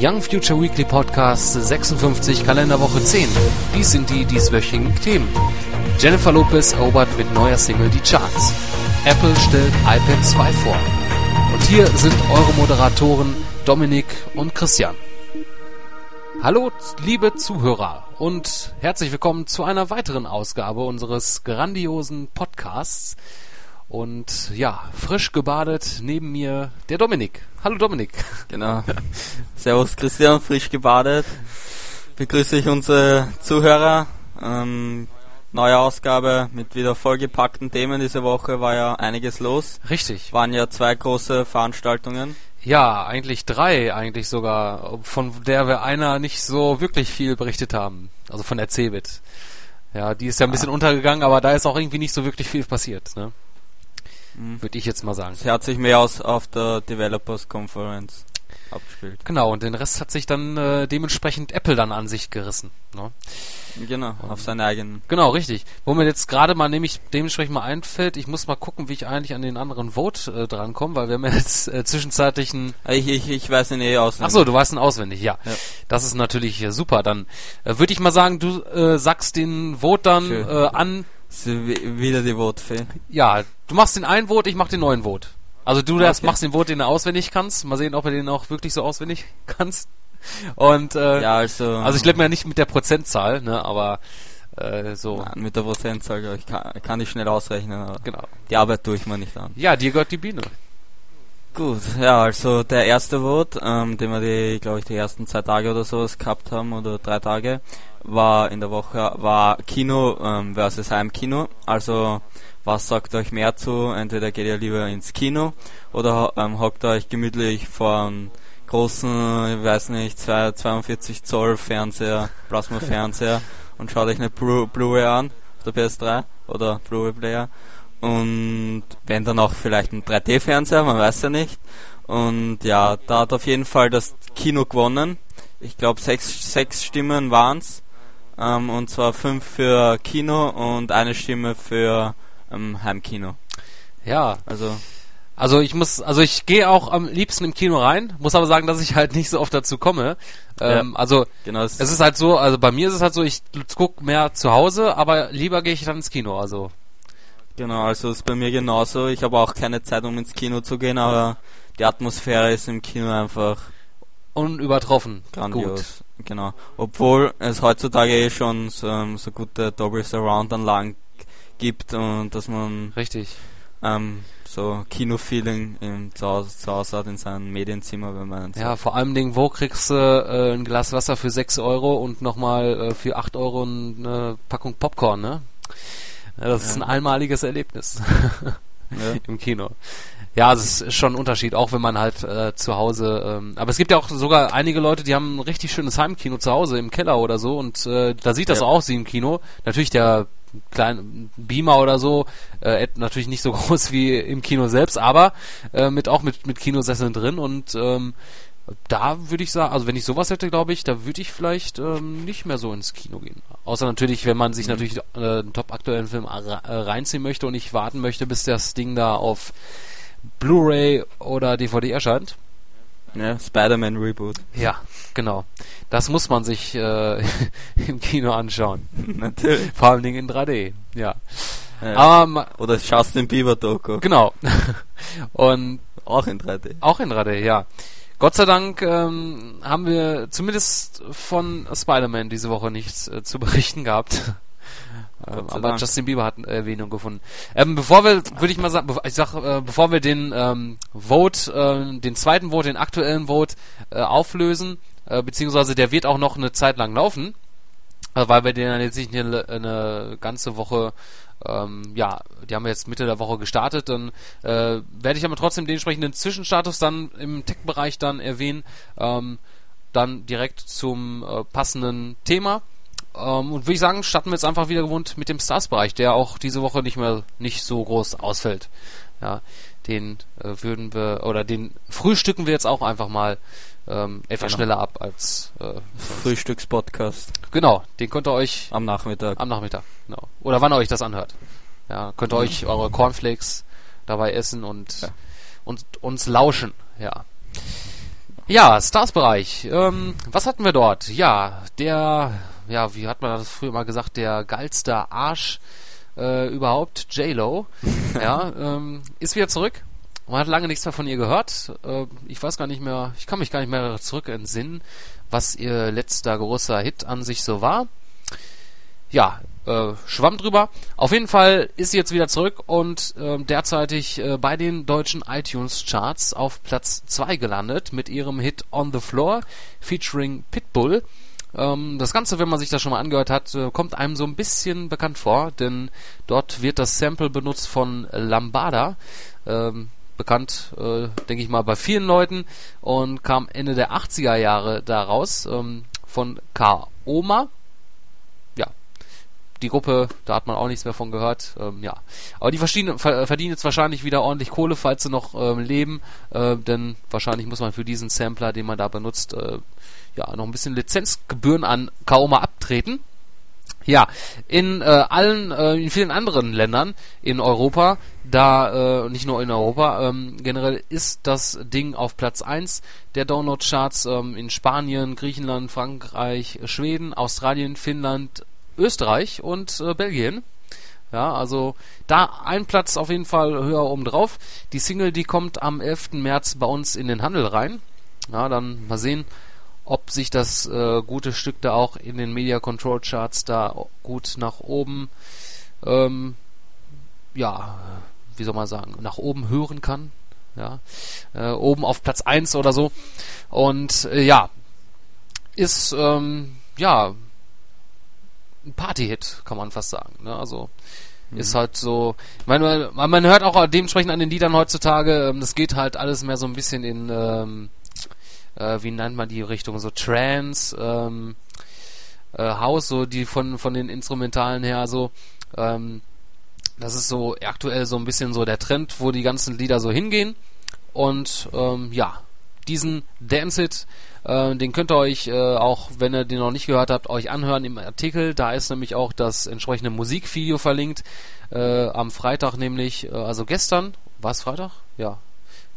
Young Future Weekly Podcast 56 Kalenderwoche 10. Dies sind die dieswöchigen Themen. Jennifer Lopez erobert mit neuer Single die Charts. Apple stellt iPad 2 vor. Und hier sind eure Moderatoren Dominik und Christian. Hallo, liebe Zuhörer und herzlich willkommen zu einer weiteren Ausgabe unseres grandiosen Podcasts. Und ja, frisch gebadet neben mir der Dominik. Hallo Dominik. Genau. Servus Christian, frisch gebadet. Begrüße ich unsere Zuhörer. Ähm, neue Ausgabe mit wieder vollgepackten Themen. Diese Woche war ja einiges los. Richtig. Waren ja zwei große Veranstaltungen. Ja, eigentlich drei, eigentlich sogar, von der wir einer nicht so wirklich viel berichtet haben. Also von der Cebit. Ja, die ist ja ein bisschen untergegangen, aber da ist auch irgendwie nicht so wirklich viel passiert, ne? Mhm. Würde ich jetzt mal sagen. Sie hat sich mehr aus auf der Developers Conference abgespielt. Genau, und den Rest hat sich dann äh, dementsprechend Apple dann an sich gerissen. Ne? Genau, auf seinen eigenen. Genau, richtig. Wo mir jetzt gerade mal nämlich dementsprechend mal einfällt, ich muss mal gucken, wie ich eigentlich an den anderen Vote äh, drankomme, weil wir haben ja jetzt äh, zwischenzeitlich ein Ich, ich, ich weiß ihn eh aus. Ach so, du weißt ihn auswendig, ja. Ja. Das ist natürlich äh, super. Dann äh, würde ich mal sagen, du äh, sagst den Vote dann Schön. äh, an. Wieder die Votefee. Ja, du machst den einen Vote, ich mach den neuen Vote. Also du das Okay. machst den Vote, den du auswendig kannst. Mal sehen, ob du den auch wirklich so auswendig kannst. Und äh, Ja, also. also ich glaube mir nicht mit der Prozentzahl, ne, aber äh, so Nein, mit der Prozentzahl, ich kann, kann ich schnell ausrechnen, aber genau. die Arbeit tue ich mir nicht an. Ja, dir gehört die Bühne. Gut, ja, also der erste Vote, ähm, den wir die, glaube ich, die ersten zwei Tage oder sowas gehabt haben oder drei Tage, war in der Woche, war Kino ähm, versus Heimkino. Also was sagt euch mehr zu? Entweder geht ihr lieber ins Kino oder ähm, hockt euch gemütlich vor einem großen, ich weiß nicht, zwei- 42 Zoll Fernseher, Plasma-Fernseher und schaut euch eine Blu- Blu-ray an auf der PS3 oder Blu-ray-Player und wenn dann auch vielleicht ein 3D-Fernseher, man weiß ja nicht. Und ja, da hat auf jeden Fall das Kino gewonnen. Ich glaube, sechs, sechs Stimmen waren's. Ähm, und zwar fünf für Kino und eine Stimme für ähm, Heimkino. Ja, Also, also ich muss, also ich gehe auch am liebsten im Kino rein, muss aber sagen, dass ich halt nicht so oft dazu komme. Ähm, Also genau. Es, es ist halt so, also bei mir ist es halt so, ich guck mehr zu Hause, aber lieber gehe ich dann ins Kino. Also genau, also ist bei mir genauso. Ich habe auch keine Zeit, um ins Kino zu gehen, aber die Atmosphäre ist im Kino einfach unübertroffen. Gut. grandios. Genau. Obwohl es heutzutage eh schon so, ähm, so gute Dolby Surround Anlagen gibt und dass man Richtig. ähm, so Kino-Feeling im zu Hause, zu Hause hat in seinem Medienzimmer, wenn man Ja, vor allem Dingen, wo kriegst du äh, ein Glas Wasser für 6 Euro und nochmal äh, für 8 Euro eine Packung Popcorn, ne? Ja, das ist ein Ja. einmaliges Erlebnis ja, im Kino. Ja, es ist schon ein Unterschied, auch wenn man halt äh, zu Hause. Ähm, aber es gibt ja auch sogar einige Leute, die haben ein richtig schönes Heimkino zu Hause im Keller oder so und äh, da sieht das Ja. auch aus wie im Kino. Natürlich der kleine Beamer oder so, äh, natürlich nicht so groß wie im Kino selbst, aber äh, mit auch mit mit Kinosesseln drin und ähm, da würde ich sagen, also wenn ich sowas hätte, glaube ich, da würde ich vielleicht ähm, nicht mehr so ins Kino gehen. Außer natürlich, wenn man sich Mhm. natürlich äh, einen top aktuellen Film äh, reinziehen möchte und nicht warten möchte, bis das Ding da auf Blu-ray oder DVD erscheint. ja, Spider-Man Reboot. Ja, genau. Das muss man sich äh, im Kino anschauen. Natürlich. Vor allem Dingen in 3D. Ja. Ja. Ma- Oder Justin Bieber Doku. genau. und Auch in 3D. Auch in 3D, ja. Gott sei Dank ähm, haben wir zumindest von Spider-Man diese Woche nichts äh, zu berichten gehabt. Ähm, aber Dank. Justin Bieber hat eine Erwähnung gefunden. Ähm, bevor wir, würde ich mal sagen, bev- ich sag, äh, bevor wir den ähm, Vote, äh, den zweiten Vote, den aktuellen Vote äh, auflösen, äh, beziehungsweise der wird auch noch eine Zeit lang laufen, äh, weil wir den dann jetzt nicht eine, eine ganze Woche, ähm, ja, die haben wir jetzt Mitte der Woche gestartet, dann äh, werde ich aber trotzdem den entsprechenden Zwischenstatus dann im Tech-Bereich dann erwähnen, ähm, dann direkt zum äh, passenden Thema. Ähm, und würde ich sagen, starten wir jetzt einfach wieder gewohnt mit dem Stars-Bereich, der auch diese Woche nicht mehr nicht so groß ausfällt. Ja, den äh, würden wir oder den frühstücken wir jetzt auch einfach mal ähm, etwas Genau. schneller ab als äh, Frühstückspodcast genau. Den könnt ihr euch am Nachmittag. am Nachmittag, genau. Oder wann ihr euch das anhört. Ja, könnt ihr euch eure Cornflakes dabei essen und Ja. und uns lauschen. Ja. Ja, Stars-Bereich. Ähm, was hatten wir dort? Ja, der, ja, wie hat man das früher mal gesagt, der geilste Arsch äh, überhaupt, J-Lo, ja, ähm, ist wieder zurück. Man hat lange nichts mehr von ihr gehört. Äh, ich weiß gar nicht mehr, ich kann mich gar nicht mehr zurück entsinnen, was ihr letzter großer Hit an sich so war. Ja, äh, schwamm drüber. Auf jeden Fall ist sie jetzt wieder zurück und äh, derzeitig äh, bei den deutschen iTunes Charts auf Platz 2 gelandet mit ihrem Hit On the Floor featuring Pitbull. Ähm, das Ganze, wenn man sich das schon mal angehört hat, äh, kommt einem so ein bisschen bekannt vor, denn dort wird das Sample benutzt von Lambada. Ähm, bekannt, äh, denke ich mal, bei vielen Leuten und kam Ende der 80er Jahre daraus ähm, von Kaoma. Ja, die Gruppe, da hat man auch nichts mehr von gehört. Ähm, ja, aber die verdienen, verdienen jetzt wahrscheinlich wieder ordentlich Kohle, falls sie noch ähm, leben, äh, denn wahrscheinlich muss man für diesen Sampler, den man da benutzt, äh, ja noch ein bisschen Lizenzgebühren an Kaoma abtreten. Ja, in äh, allen, äh, in vielen anderen Ländern in Europa, da, äh, nicht nur in Europa, ähm, generell ist das Ding auf Platz 1 der Download-Charts ähm, in Spanien, Griechenland, Frankreich, Schweden, Australien, Finnland, Österreich und äh, Belgien. Ja, also da ein Platz auf jeden Fall höher oben drauf. Die Single, die kommt am 11. März bei uns in den Handel rein. Ja, dann mal sehen, ob sich das äh, gute Stück da auch in den Media Control Charts da gut nach oben, ähm, ja, wie soll man sagen, nach oben hören kann. Ja, äh, oben auf Platz 1 oder so. Und äh, ja, ist, ähm, ja, ein Party-Hit, kann man fast sagen. Ne? Also, mhm. ist halt so, ich meine, man, man hört auch dementsprechend an den Liedern heutzutage, ähm, das geht halt alles mehr so ein bisschen in, ähm, äh, wie nennt man die Richtung, so Trance, ähm, äh, House, so die von, von den Instrumentalen her, so, ähm, das ist so aktuell so ein bisschen so der Trend, wo die ganzen Lieder so hingehen. Und ähm, ja, diesen Dance It, äh, den könnt ihr euch äh, auch, wenn ihr den noch nicht gehört habt, euch anhören im Artikel. Da ist nämlich auch das entsprechende Musikvideo verlinkt. Äh, am Freitag nämlich, äh, also gestern, war es Freitag? Ja,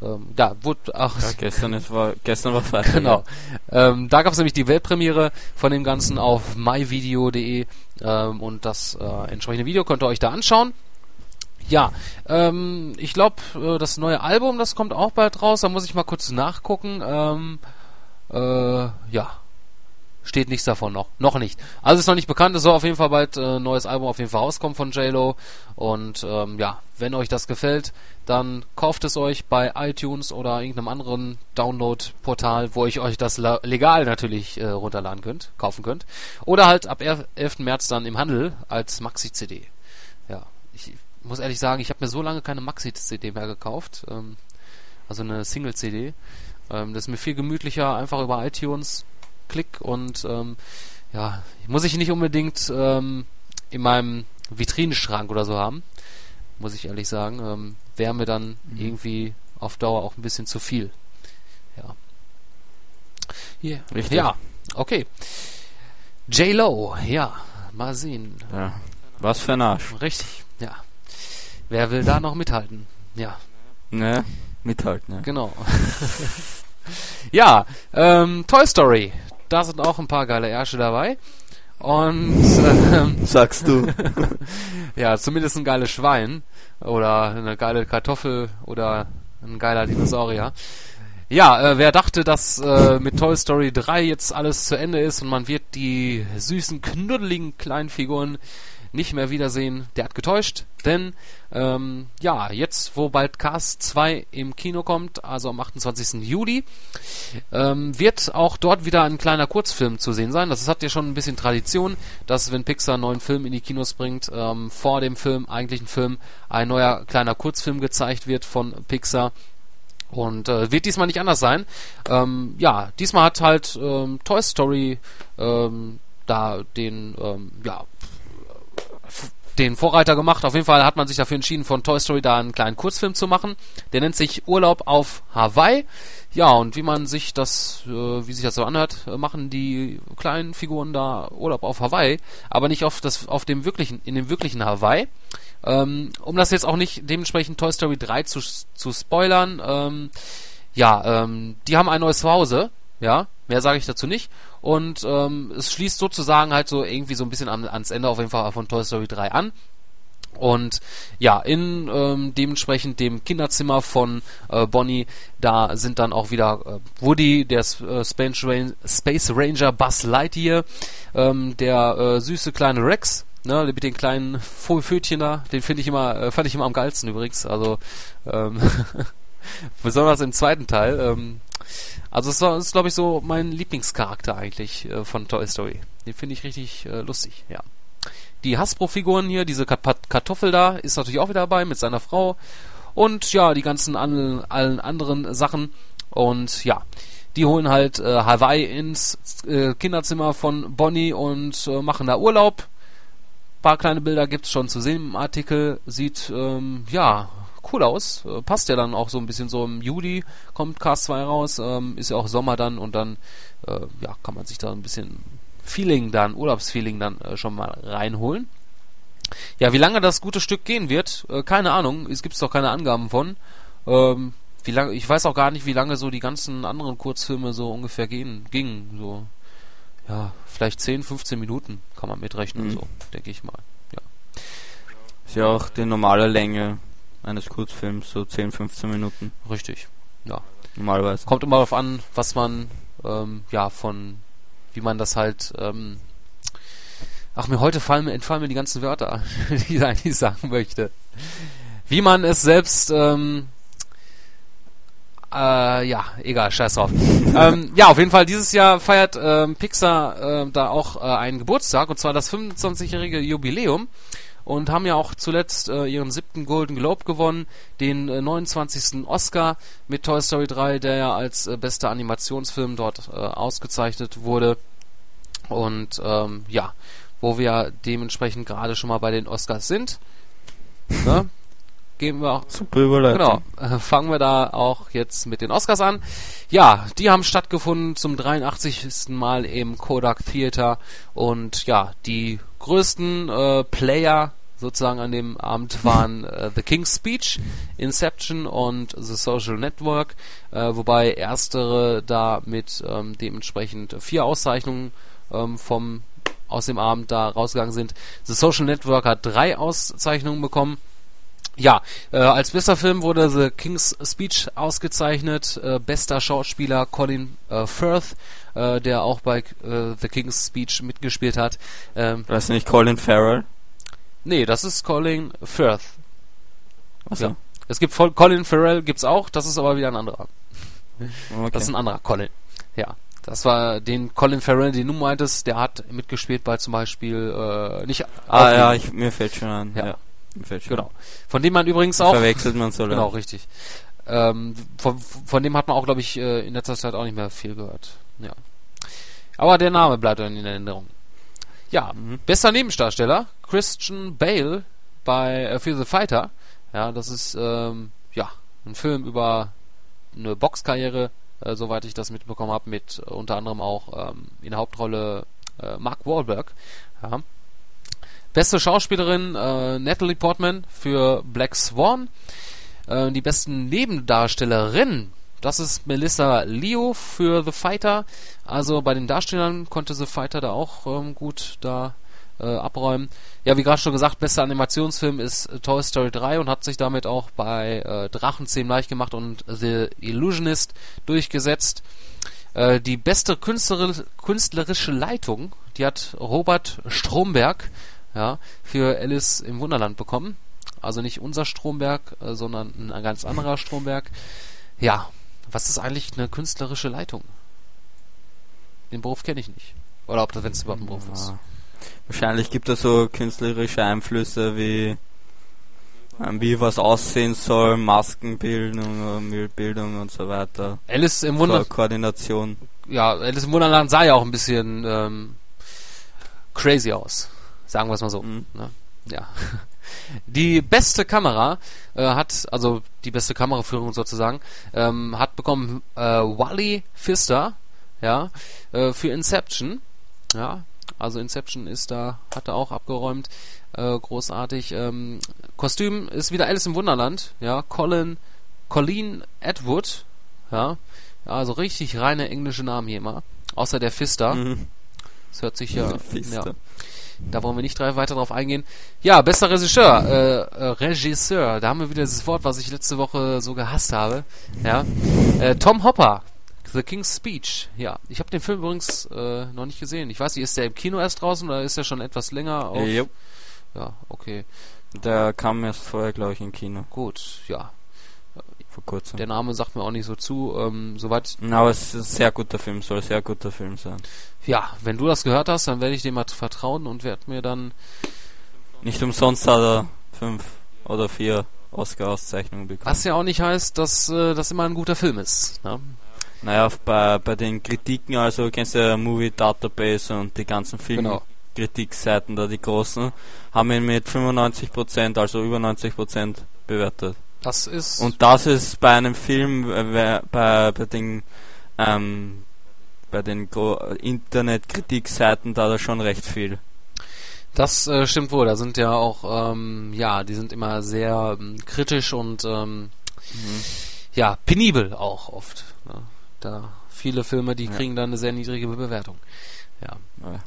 ähm, da wurde auch. Ja, gestern, ist, war, gestern war Freitag. Genau. Ähm, da gab es nämlich die Weltpremiere von dem Ganzen auf myvideo.de ähm, und das äh, entsprechende Video könnt ihr euch da anschauen. Ja, ähm, ich glaube, äh, das neue Album, das kommt auch bald raus. Da muss ich mal kurz nachgucken. Ähm, äh, ja, steht nichts davon noch. Noch nicht. Also ist noch nicht bekannt. Es soll auf jeden Fall bald ein äh, neues Album auf jeden Fall rauskommen von JLo. Und ähm, ja, wenn euch das gefällt, dann kauft es euch bei iTunes oder irgendeinem anderen Download-Portal, wo ich euch das legal natürlich äh, runterladen könnt, kaufen könnt. Oder halt ab 11. März dann im Handel als Maxi-CD. Ja, ich muss ehrlich sagen, ich habe mir so lange keine Maxi-CD mehr gekauft. Ähm, also eine Single-CD. Ähm, das ist mir viel gemütlicher, einfach über iTunes Klick und ähm, ja, muss ich nicht unbedingt ähm, in meinem Vitrinenschrank oder so haben, muss ich ehrlich sagen. Ähm, Wäre mir dann mhm. irgendwie auf Dauer auch ein bisschen zu viel. Ja. Yeah. Richtig. Ja, okay. J-Lo, ja, mal sehen. Ja. Was für ein Arsch. Richtig, ja. Wer will da noch mithalten? Ja. Ne, mithalten, ja. Genau. ja, ähm, Toy Story. Da sind auch ein paar geile Ärsche dabei. Und ähm, sagst du. ja, zumindest ein geiles Schwein oder eine geile Kartoffel oder ein geiler Dinosaurier. Ja, äh, wer dachte, dass äh, mit Toy Story 3 jetzt alles zu Ende ist und man wird die süßen, knuddeligen kleinen Figuren nicht mehr wiedersehen, der hat getäuscht, denn ähm, ja, jetzt wo bald Cast 2 im Kino kommt, also am 28. Juli, ähm, wird auch dort wieder ein kleiner Kurzfilm zu sehen sein. Das hat ja schon ein bisschen Tradition, dass wenn Pixar einen neuen Film in die Kinos bringt, ähm, vor dem Film, eigentlichen Film, ein neuer kleiner Kurzfilm gezeigt wird von Pixar. Und äh, wird diesmal nicht anders sein. Ähm, ja, diesmal hat halt ähm, Toy Story ähm, da den ähm, ja, den Vorreiter gemacht. Auf jeden Fall hat man sich dafür entschieden, von Toy Story da einen kleinen Kurzfilm zu machen. Der nennt sich Urlaub auf Hawaii. Ja, und wie man sich das, äh, wie sich das so anhört, äh, machen die kleinen Figuren da Urlaub auf Hawaii, aber nicht auf das, auf dem wirklichen, in dem wirklichen Hawaii. Ähm, um das jetzt auch nicht dementsprechend Toy Story 3 zu, zu spoilern, ähm, ja, ähm, die haben ein neues Zuhause, ja, mehr sage ich dazu nicht. Und ähm, es schließt sozusagen halt so irgendwie so ein bisschen an, ans Ende auf jeden Fall von Toy Story 3 an. Und ja, in ähm, dementsprechend dem Kinderzimmer von äh, Bonnie, da sind dann auch wieder äh, Woody, der äh, Space, Ranger, Buzz Lightyear, ähm, der äh, süße kleine Rex, ne, mit den kleinen Fötchen da, den finde ich immer, äh, fand ich immer am geilsten übrigens. Also ähm, besonders im zweiten Teil. Ähm, also es ist glaube ich so mein Lieblingscharakter eigentlich äh, von Toy Story. Den finde ich richtig äh, lustig, ja. Die Hasbro-Figuren hier, diese Kartoffel da, ist natürlich auch wieder dabei mit seiner Frau. Und ja, die ganzen an, allen anderen Sachen. Und ja, die holen halt äh, Hawaii ins äh, Kinderzimmer von Bonnie und äh, machen da Urlaub. Ein paar kleine Bilder gibt's schon zu sehen im Artikel. Sieht, ähm, ja, cool aus. Äh, passt ja dann auch so ein bisschen so im Juli kommt Cast 2 raus. Ähm, ist ja auch Sommer dann und dann, äh, ja, kann man sich da ein bisschen Feeling dann, Urlaubsfeeling dann äh, schon mal reinholen. Ja, wie lange das gute Stück gehen wird, äh, keine Ahnung. Es gibt doch keine Angaben von. Ähm, wie lange, ich weiß auch gar nicht, wie lange so die ganzen anderen Kurzfilme so ungefähr gehen, gingen. So, ja, vielleicht 10, 15 Minuten kann man mitrechnen, mhm. so, denke ich mal. Ja. Ist ja auch die normale Länge eines Kurzfilms, so 10, 15 Minuten. Richtig, ja. Normalerweise. Kommt immer darauf an, was man ähm, ja von wie man das halt. Ähm, ach, mir heute fallen, entfallen mir die ganzen Wörter, die ich eigentlich sagen möchte. Wie man es selbst. Ähm, äh, ja, egal, scheiß drauf. ähm, ja, auf jeden Fall, dieses Jahr feiert ähm, Pixar äh, da auch äh, einen Geburtstag, und zwar das 25-jährige Jubiläum und haben ja auch zuletzt äh, ihren siebten Golden Globe gewonnen, den äh, 29. Oscar mit Toy Story 3, der ja als äh, bester Animationsfilm dort äh, ausgezeichnet wurde. Und ähm, ja, wo wir dementsprechend gerade schon mal bei den Oscars sind, ne, gehen wir auch. Super Überleitung. Genau, äh, fangen wir da auch jetzt mit den Oscars an. Ja, die haben stattgefunden zum 83. Mal im Kodak Theater und ja, die größten äh, Player sozusagen an dem Abend waren äh, The King's Speech, Inception und The Social Network, äh, wobei erstere da mit ähm, dementsprechend vier Auszeichnungen ähm, vom aus dem Abend da rausgegangen sind. The Social Network hat drei Auszeichnungen bekommen. Ja, äh, als bester Film wurde The King's Speech ausgezeichnet. Äh, bester Schauspieler Colin äh, Firth, äh, der auch bei äh, The King's Speech mitgespielt hat. Ähm, das nicht Colin Farrell? Nee, das ist Colin Firth. Achso. Ja. Es gibt Colin Farrell gibt's auch, das ist aber wieder ein anderer. Okay. Das ist ein anderer Colin. Ja. Das war den Colin Farrell, den du meintest, der hat mitgespielt bei zum Beispiel äh, nicht. Ah ja, ich, mir fällt schon an. Ja. ja fällt schon genau. Von dem man übrigens auch. Verwechselt man so. Genau, richtig. Ähm, von, von dem hat man auch, glaube ich, äh, in letzter Zeit auch nicht mehr viel gehört. Ja. Aber der Name bleibt dann in Erinnerung. Ja, mhm. bester Nebendarsteller Christian Bale bei äh, Fear the Fighter. Ja, das ist ähm, ja ein Film über eine Boxkarriere, äh, soweit ich das mitbekommen habe, mit äh, unter anderem auch ähm, in der Hauptrolle äh, Mark Wahlberg. Ja. Beste Schauspielerin äh, Natalie Portman für Black Swan. Äh, die besten Nebendarstellerinnen das ist Melissa Leo für The Fighter. Also bei den Darstellern konnte The Fighter da auch ähm, gut da äh, abräumen. Ja, wie gerade schon gesagt, bester Animationsfilm ist Toy Story 3 und hat sich damit auch bei äh, Drachenzähmen leicht gemacht und The Illusionist durchgesetzt. Äh, die beste künstlerische Leitung, die hat Robert Stromberg ja, für Alice im Wunderland bekommen. Also nicht unser Stromberg, äh, sondern ein ganz anderer Stromberg. Ja, was ist eigentlich eine künstlerische Leitung? Den Beruf kenne ich nicht. Oder ob das, wenn es überhaupt ein Beruf ja. ist. Wahrscheinlich gibt es so künstlerische Einflüsse wie ähm, wie was aussehen soll, Maskenbildung, Müllbildung und so weiter. Alice im Wunder Ko Koordination. Ja, Alice im Wunderland sah ja auch ein bisschen ähm, crazy aus. Sagen wir es mal so. Mhm. Ne? Ja. Die beste Kamera äh, hat, also die beste Kameraführung sozusagen, ähm, hat bekommen äh, Wally Pfister, ja, äh, für Inception. Ja, also Inception ist da, hat er auch abgeräumt. Äh, großartig. Ähm, Kostüm ist wieder Alice im Wunderland, ja, Colin, Colleen Atwood, Ja. Also richtig reine englische Namen hier immer. Außer der Fister. Mhm. Das hört sich ja. Fister. ja. Da wollen wir nicht drei- weiter drauf eingehen. Ja, bester Regisseur. Äh, äh, Regisseur. Da haben wir wieder dieses Wort, was ich letzte Woche so gehasst habe. Ja. Äh, Tom Hopper. The King's Speech. Ja. Ich habe den Film übrigens äh, noch nicht gesehen. Ich weiß nicht, ist der im Kino erst draußen oder ist der schon etwas länger auf? Jo. Ja, okay. Der kam erst vorher, glaube ich, im Kino. Gut, ja. Vor kurzem. Der Name sagt mir auch nicht so zu. Ähm, soweit Aber es ist ein sehr guter Film, soll ein sehr guter Film sein. Ja, wenn du das gehört hast, dann werde ich dem mal vertrauen und werde mir dann. Nicht umsonst hat er fünf oder vier Oscar-Auszeichnungen bekommen. Was ja auch nicht heißt, dass äh, das immer ein guter Film ist. Ne? Naja, bei, bei den Kritiken, also kennst du ja Movie Database und die ganzen Genau. Filmkritikseiten da, die großen, haben ihn mit 95%, also über 90% bewertet. Das ist. Und das ist bei einem Film, äh, bei, bei den, ähm, bei den Internetkritikseiten da da schon recht viel. das äh, stimmt wohl. Da sind ja auch, ähm, ja, die sind immer sehr ähm, kritisch und ähm, ja, penibel auch oft. Ne? Da viele Filme, die Ja. kriegen dann eine sehr niedrige Bewertung. Ja. Ja.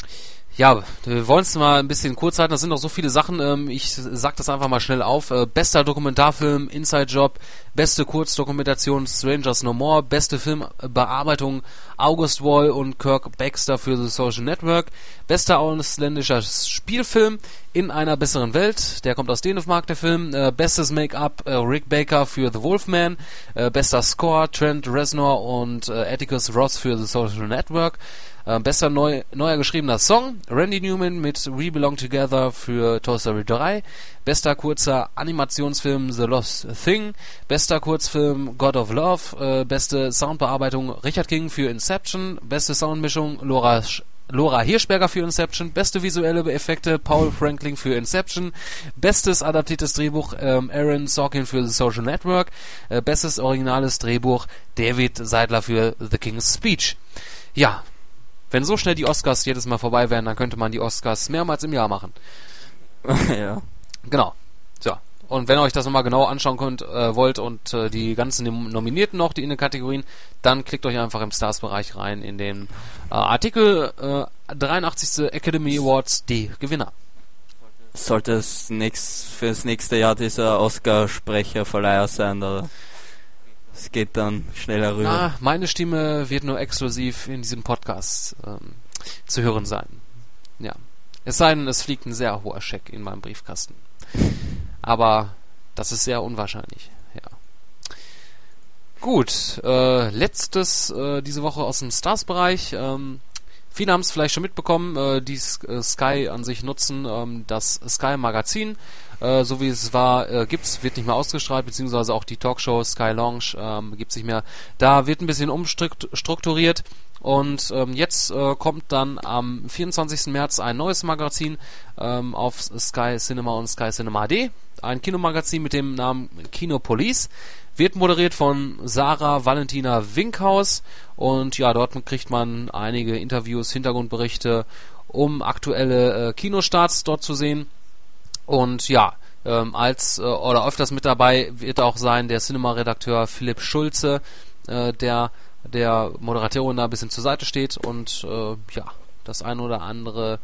Ja, wir wollen es mal ein bisschen kurz halten. Das sind noch so viele Sachen. Ähm, ich sag das einfach mal schnell auf. Äh, bester Dokumentarfilm, Inside Job, beste Kurzdokumentation, Strangers No More, beste Filmbearbeitung, August Wall und Kirk Baxter für The Social Network, bester ausländischer Spielfilm in einer besseren Welt, der kommt aus Dänemark, der Film, äh, bestes Make-up, äh, Rick Baker für The Wolfman, äh, bester Score, Trent Reznor und äh, Atticus Ross für The Social Network, äh, bester neu, neuer geschriebener Song, Randy Newman mit We Belong Together für Toy Story 3. Bester kurzer Animationsfilm The Lost Thing. Bester Kurzfilm God of Love. Äh, beste Soundbearbeitung Richard King für Inception. Beste Soundmischung Laura Sch Laura Hirschberger für Inception, beste visuelle Effekte Paul Franklin für Inception, bestes adaptiertes Drehbuch ähm, Aaron Sorkin für The Social Network, äh, bestes originales Drehbuch David Seidler für The King's Speech. Ja, wenn so schnell die Oscars jedes Mal vorbei wären, dann könnte man die Oscars mehrmals im Jahr machen. ja. Genau. So. Und wenn ihr euch das nochmal genau anschauen könnt, äh, wollt und äh, die ganzen Nom- Nominierten noch, die in den Kategorien, dann klickt euch einfach im Stars-Bereich rein in den äh, Artikel äh, 83. Academy Awards, die Gewinner. Sollte es nächst, für das nächste Jahr dieser Oscar-Sprecherverleiher sein, oder? Es geht dann schneller rüber. Na, meine Stimme wird nur exklusiv in diesem Podcast ähm, zu hören sein. Ja. Es sei denn, es fliegt ein sehr hoher Scheck in meinem Briefkasten. Aber das ist sehr unwahrscheinlich, ja. Gut, äh, letztes äh, diese Woche aus dem Stars-Bereich. Ähm, viele haben es vielleicht schon mitbekommen, äh, die äh, Sky an sich nutzen, ähm, das Sky Magazin, äh, so wie es war, äh, gibt's, wird nicht mehr ausgestrahlt, beziehungsweise auch die Talkshow Sky Lounge ähm, gibt's nicht mehr. Da wird ein bisschen umstrukturiert und ähm, jetzt äh, kommt dann am 24. März ein neues Magazin ähm, auf Sky Cinema und Sky Cinema HD. Ein Kinomagazin mit dem Namen Kinopolis. Wird moderiert von Sarah Valentina Winkhaus. Und ja, dort kriegt man einige Interviews, Hintergrundberichte, um aktuelle äh, Kinostarts dort zu sehen. Und ja, ähm, als äh, oder öfters mit dabei wird auch sein der Cinema-Redakteur Philipp Schulze, äh, der der Moderatorin da ein bisschen zur Seite steht und äh, ja, das eine oder andere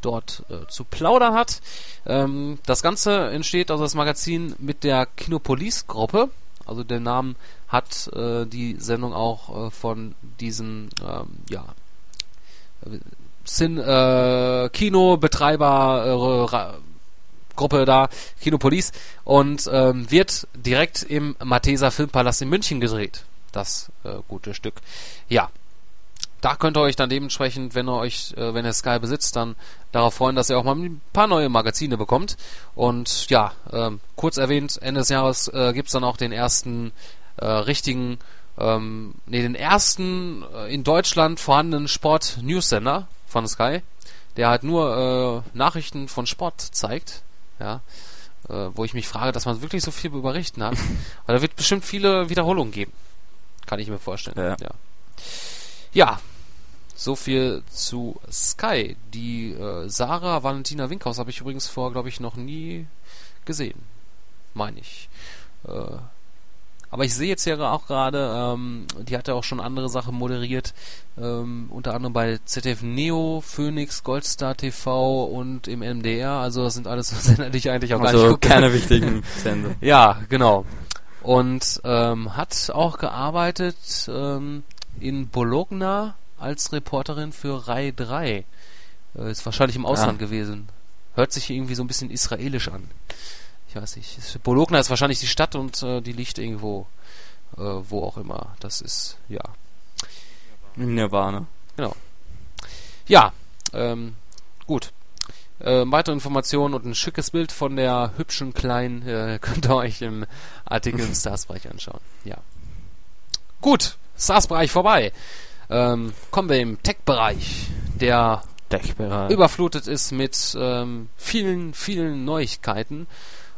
dort äh, zu plaudern hat. Ähm, das Ganze entsteht, also das Magazin, mit der Kinopolis-Gruppe. Also den Namen hat äh, die Sendung auch äh, von diesen, ähm, ja, Sin, äh, Kinobetreiber äh, Gruppe da, Kinopolis, und ähm, wird direkt im Malteser Filmpalast in München gedreht. Das äh, gute Stück. Ja, da könnt ihr euch dann dementsprechend, wenn ihr euch, äh, wenn ihr Sky besitzt, dann darauf freuen, dass ihr auch mal ein paar neue Magazine bekommt. Und ja, ähm, kurz erwähnt, Ende des Jahres äh, gibt's dann auch den ersten äh, richtigen, ähm, nee, den ersten äh, in Deutschland vorhandenen Sport-News-Sender von Sky, der halt nur äh, Nachrichten von Sport zeigt. Ja, äh, wo ich mich frage, dass man wirklich so viel berichten hat. Weil da wird bestimmt viele Wiederholungen geben. Kann ich mir vorstellen. Ja. ja. Ja, so viel zu Sky. Die äh, Sarah Valentina Winkhaus habe ich übrigens vor, glaube ich, noch nie gesehen. Meine ich. Äh, Aber ich sehe jetzt ja auch gerade, ähm, die hat ja auch schon andere Sachen moderiert, ähm, unter anderem bei ZDF Neo, Phoenix, Goldstar TV und im MDR. Also das sind alles so Sender, die ich eigentlich auch also gar nicht gucke. keine wichtigen Sender. Ja, genau. Und ähm, hat auch gearbeitet ähm, in Bologna als Reporterin für Rai 3. Äh, ist wahrscheinlich im Ausland Ah. gewesen. Hört sich irgendwie so ein bisschen israelisch an. Ich weiß nicht. Bologna ist wahrscheinlich die Stadt und äh, die liegt irgendwo, äh, wo auch immer. Das ist, ja. Im Nirvana. Ja, ähm, gut. Äh, weitere Informationen und ein schickes Bild von der hübschen kleinen äh, könnt ihr euch im Artikel im Stars-Bereich anschauen. Ja. Gut, Stars-Bereich vorbei. Ähm, kommen wir im Tech-Bereich, der Tech-Bereich. überflutet ist mit ähm, vielen, vielen Neuigkeiten.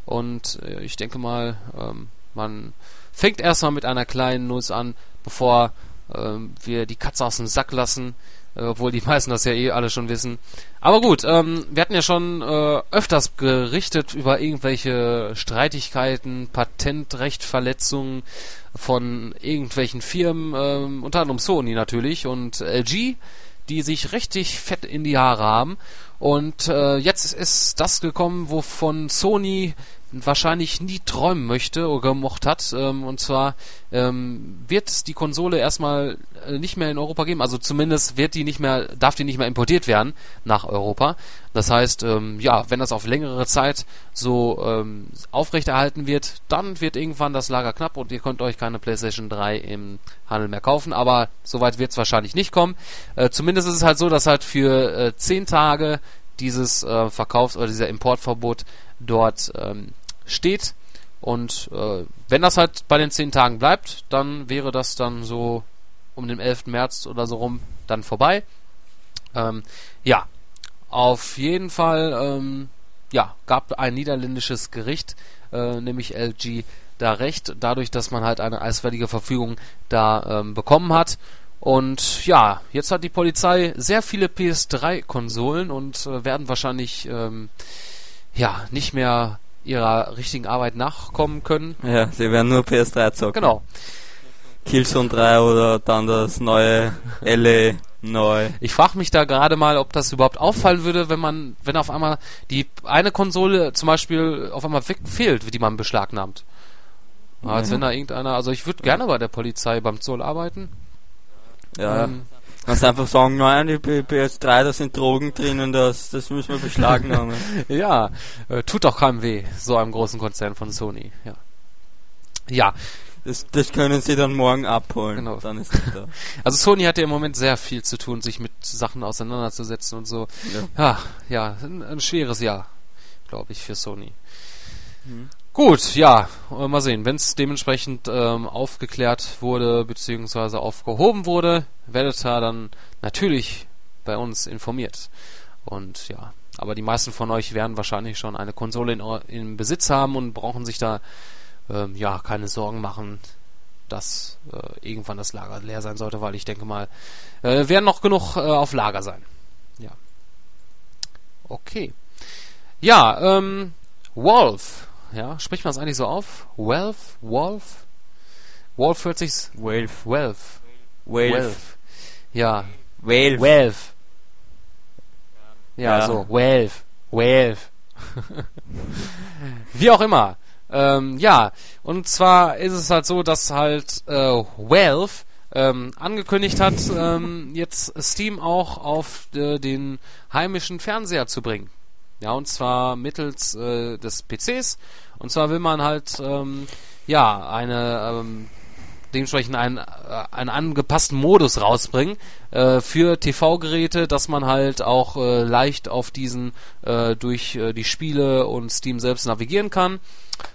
Und äh, ich denke mal, ähm, man fängt erstmal mit einer kleinen News an, bevor ähm, wir die Katze aus dem Sack lassen, obwohl die meisten das ja eh alle schon wissen. Aber gut, ähm, wir hatten ja schon äh, öfters gerichtet über irgendwelche Streitigkeiten, Patentrechtverletzungen von irgendwelchen Firmen, ähm, unter anderem Sony natürlich und LG, die sich richtig fett in die Haare haben. Und äh, jetzt ist das gekommen, wovon Sony wahrscheinlich nie träumen möchte oder gemocht hat. Ähm, und zwar ähm, wird die Konsole erstmal äh, nicht mehr in Europa geben. Also zumindest wird die nicht mehr, darf die nicht mehr importiert werden nach Europa. Das heißt, ähm, ja, wenn das auf längere Zeit so ähm, aufrechterhalten wird, dann wird irgendwann das Lager knapp und ihr könnt euch keine PlayStation 3 im Handel mehr kaufen. Aber soweit wird es wahrscheinlich nicht kommen. Äh, zumindest ist es halt so, dass halt für äh, 10 Tage dieses äh, Verkaufs- oder dieser Importverbot dort ähm, steht. Und äh, wenn das halt bei den 10 Tagen bleibt, dann wäre das dann so um den 11. März oder so rum dann vorbei. Ähm, ja, auf jeden Fall ähm, ja, gab ein niederländisches Gericht, äh, nämlich LG, da recht, dadurch, dass man halt eine eisfertige Verfügung da ähm, bekommen hat. Und ja, jetzt hat die Polizei sehr viele PS3-Konsolen und äh, werden wahrscheinlich ähm, ja nicht mehr ihrer richtigen Arbeit nachkommen können. Ja, sie werden nur PS3 zocken. Genau. Killzone 3 oder dann das neue LA neu. Ich frage mich da gerade mal, ob das überhaupt auffallen würde, wenn man, wenn auf einmal die eine Konsole zum Beispiel auf einmal wegfehlt, die man beschlagnahmt. Als Ja. wenn da irgendeiner, also ich würde gerne bei der Polizei beim Zoll arbeiten. Ja, Ähm, kannst einfach sagen, nein, die P- PS3, da sind Drogen drinnen, das, das müssen wir beschlagnahmen. ja, äh, tut doch keinem weh, so einem großen Konzern von Sony. Ja. Ja, Das, das können sie dann morgen abholen. Genau. Dann ist da. also Sony hat ja im Moment sehr viel zu tun, sich mit Sachen auseinanderzusetzen und so. Ja. Ja, ja, ein, ein schweres Jahr, glaube ich, für Sony. Mhm. Gut, ja, äh, mal sehen. Wenn es dementsprechend ähm, aufgeklärt wurde, beziehungsweise aufgehoben wurde, werdet ihr dann natürlich bei uns informiert. Und ja, aber die meisten von euch werden wahrscheinlich schon eine Konsole in, im Besitz haben und brauchen sich da ähm, ja keine Sorgen machen, dass äh, irgendwann das Lager leer sein sollte, weil ich denke mal, äh, werden noch genug äh, auf Lager sein. Ja. Okay. Ja, ähm, Wolf. Ja, spricht man das eigentlich so auf? Wolf? Wolf? Wolf hört sich Wave. Wolf. Wave. Ja, Wave. Wolf. Ja, Ja. so, Wolf. Wolf. Wie auch immer. Ähm, ja, und zwar ist es halt so, dass halt äh, Valve ähm, angekündigt hat, ähm, jetzt Steam auch auf äh, den heimischen Fernseher zu bringen. Ja, und zwar mittels äh, des PCs. Und zwar will man halt ähm, ja eine ähm, dementsprechend einen, äh, einen angepassten Modus rausbringen äh, für TV-Geräte, dass man halt auch äh, leicht auf diesen äh, durch äh, die Spiele und Steam selbst navigieren kann.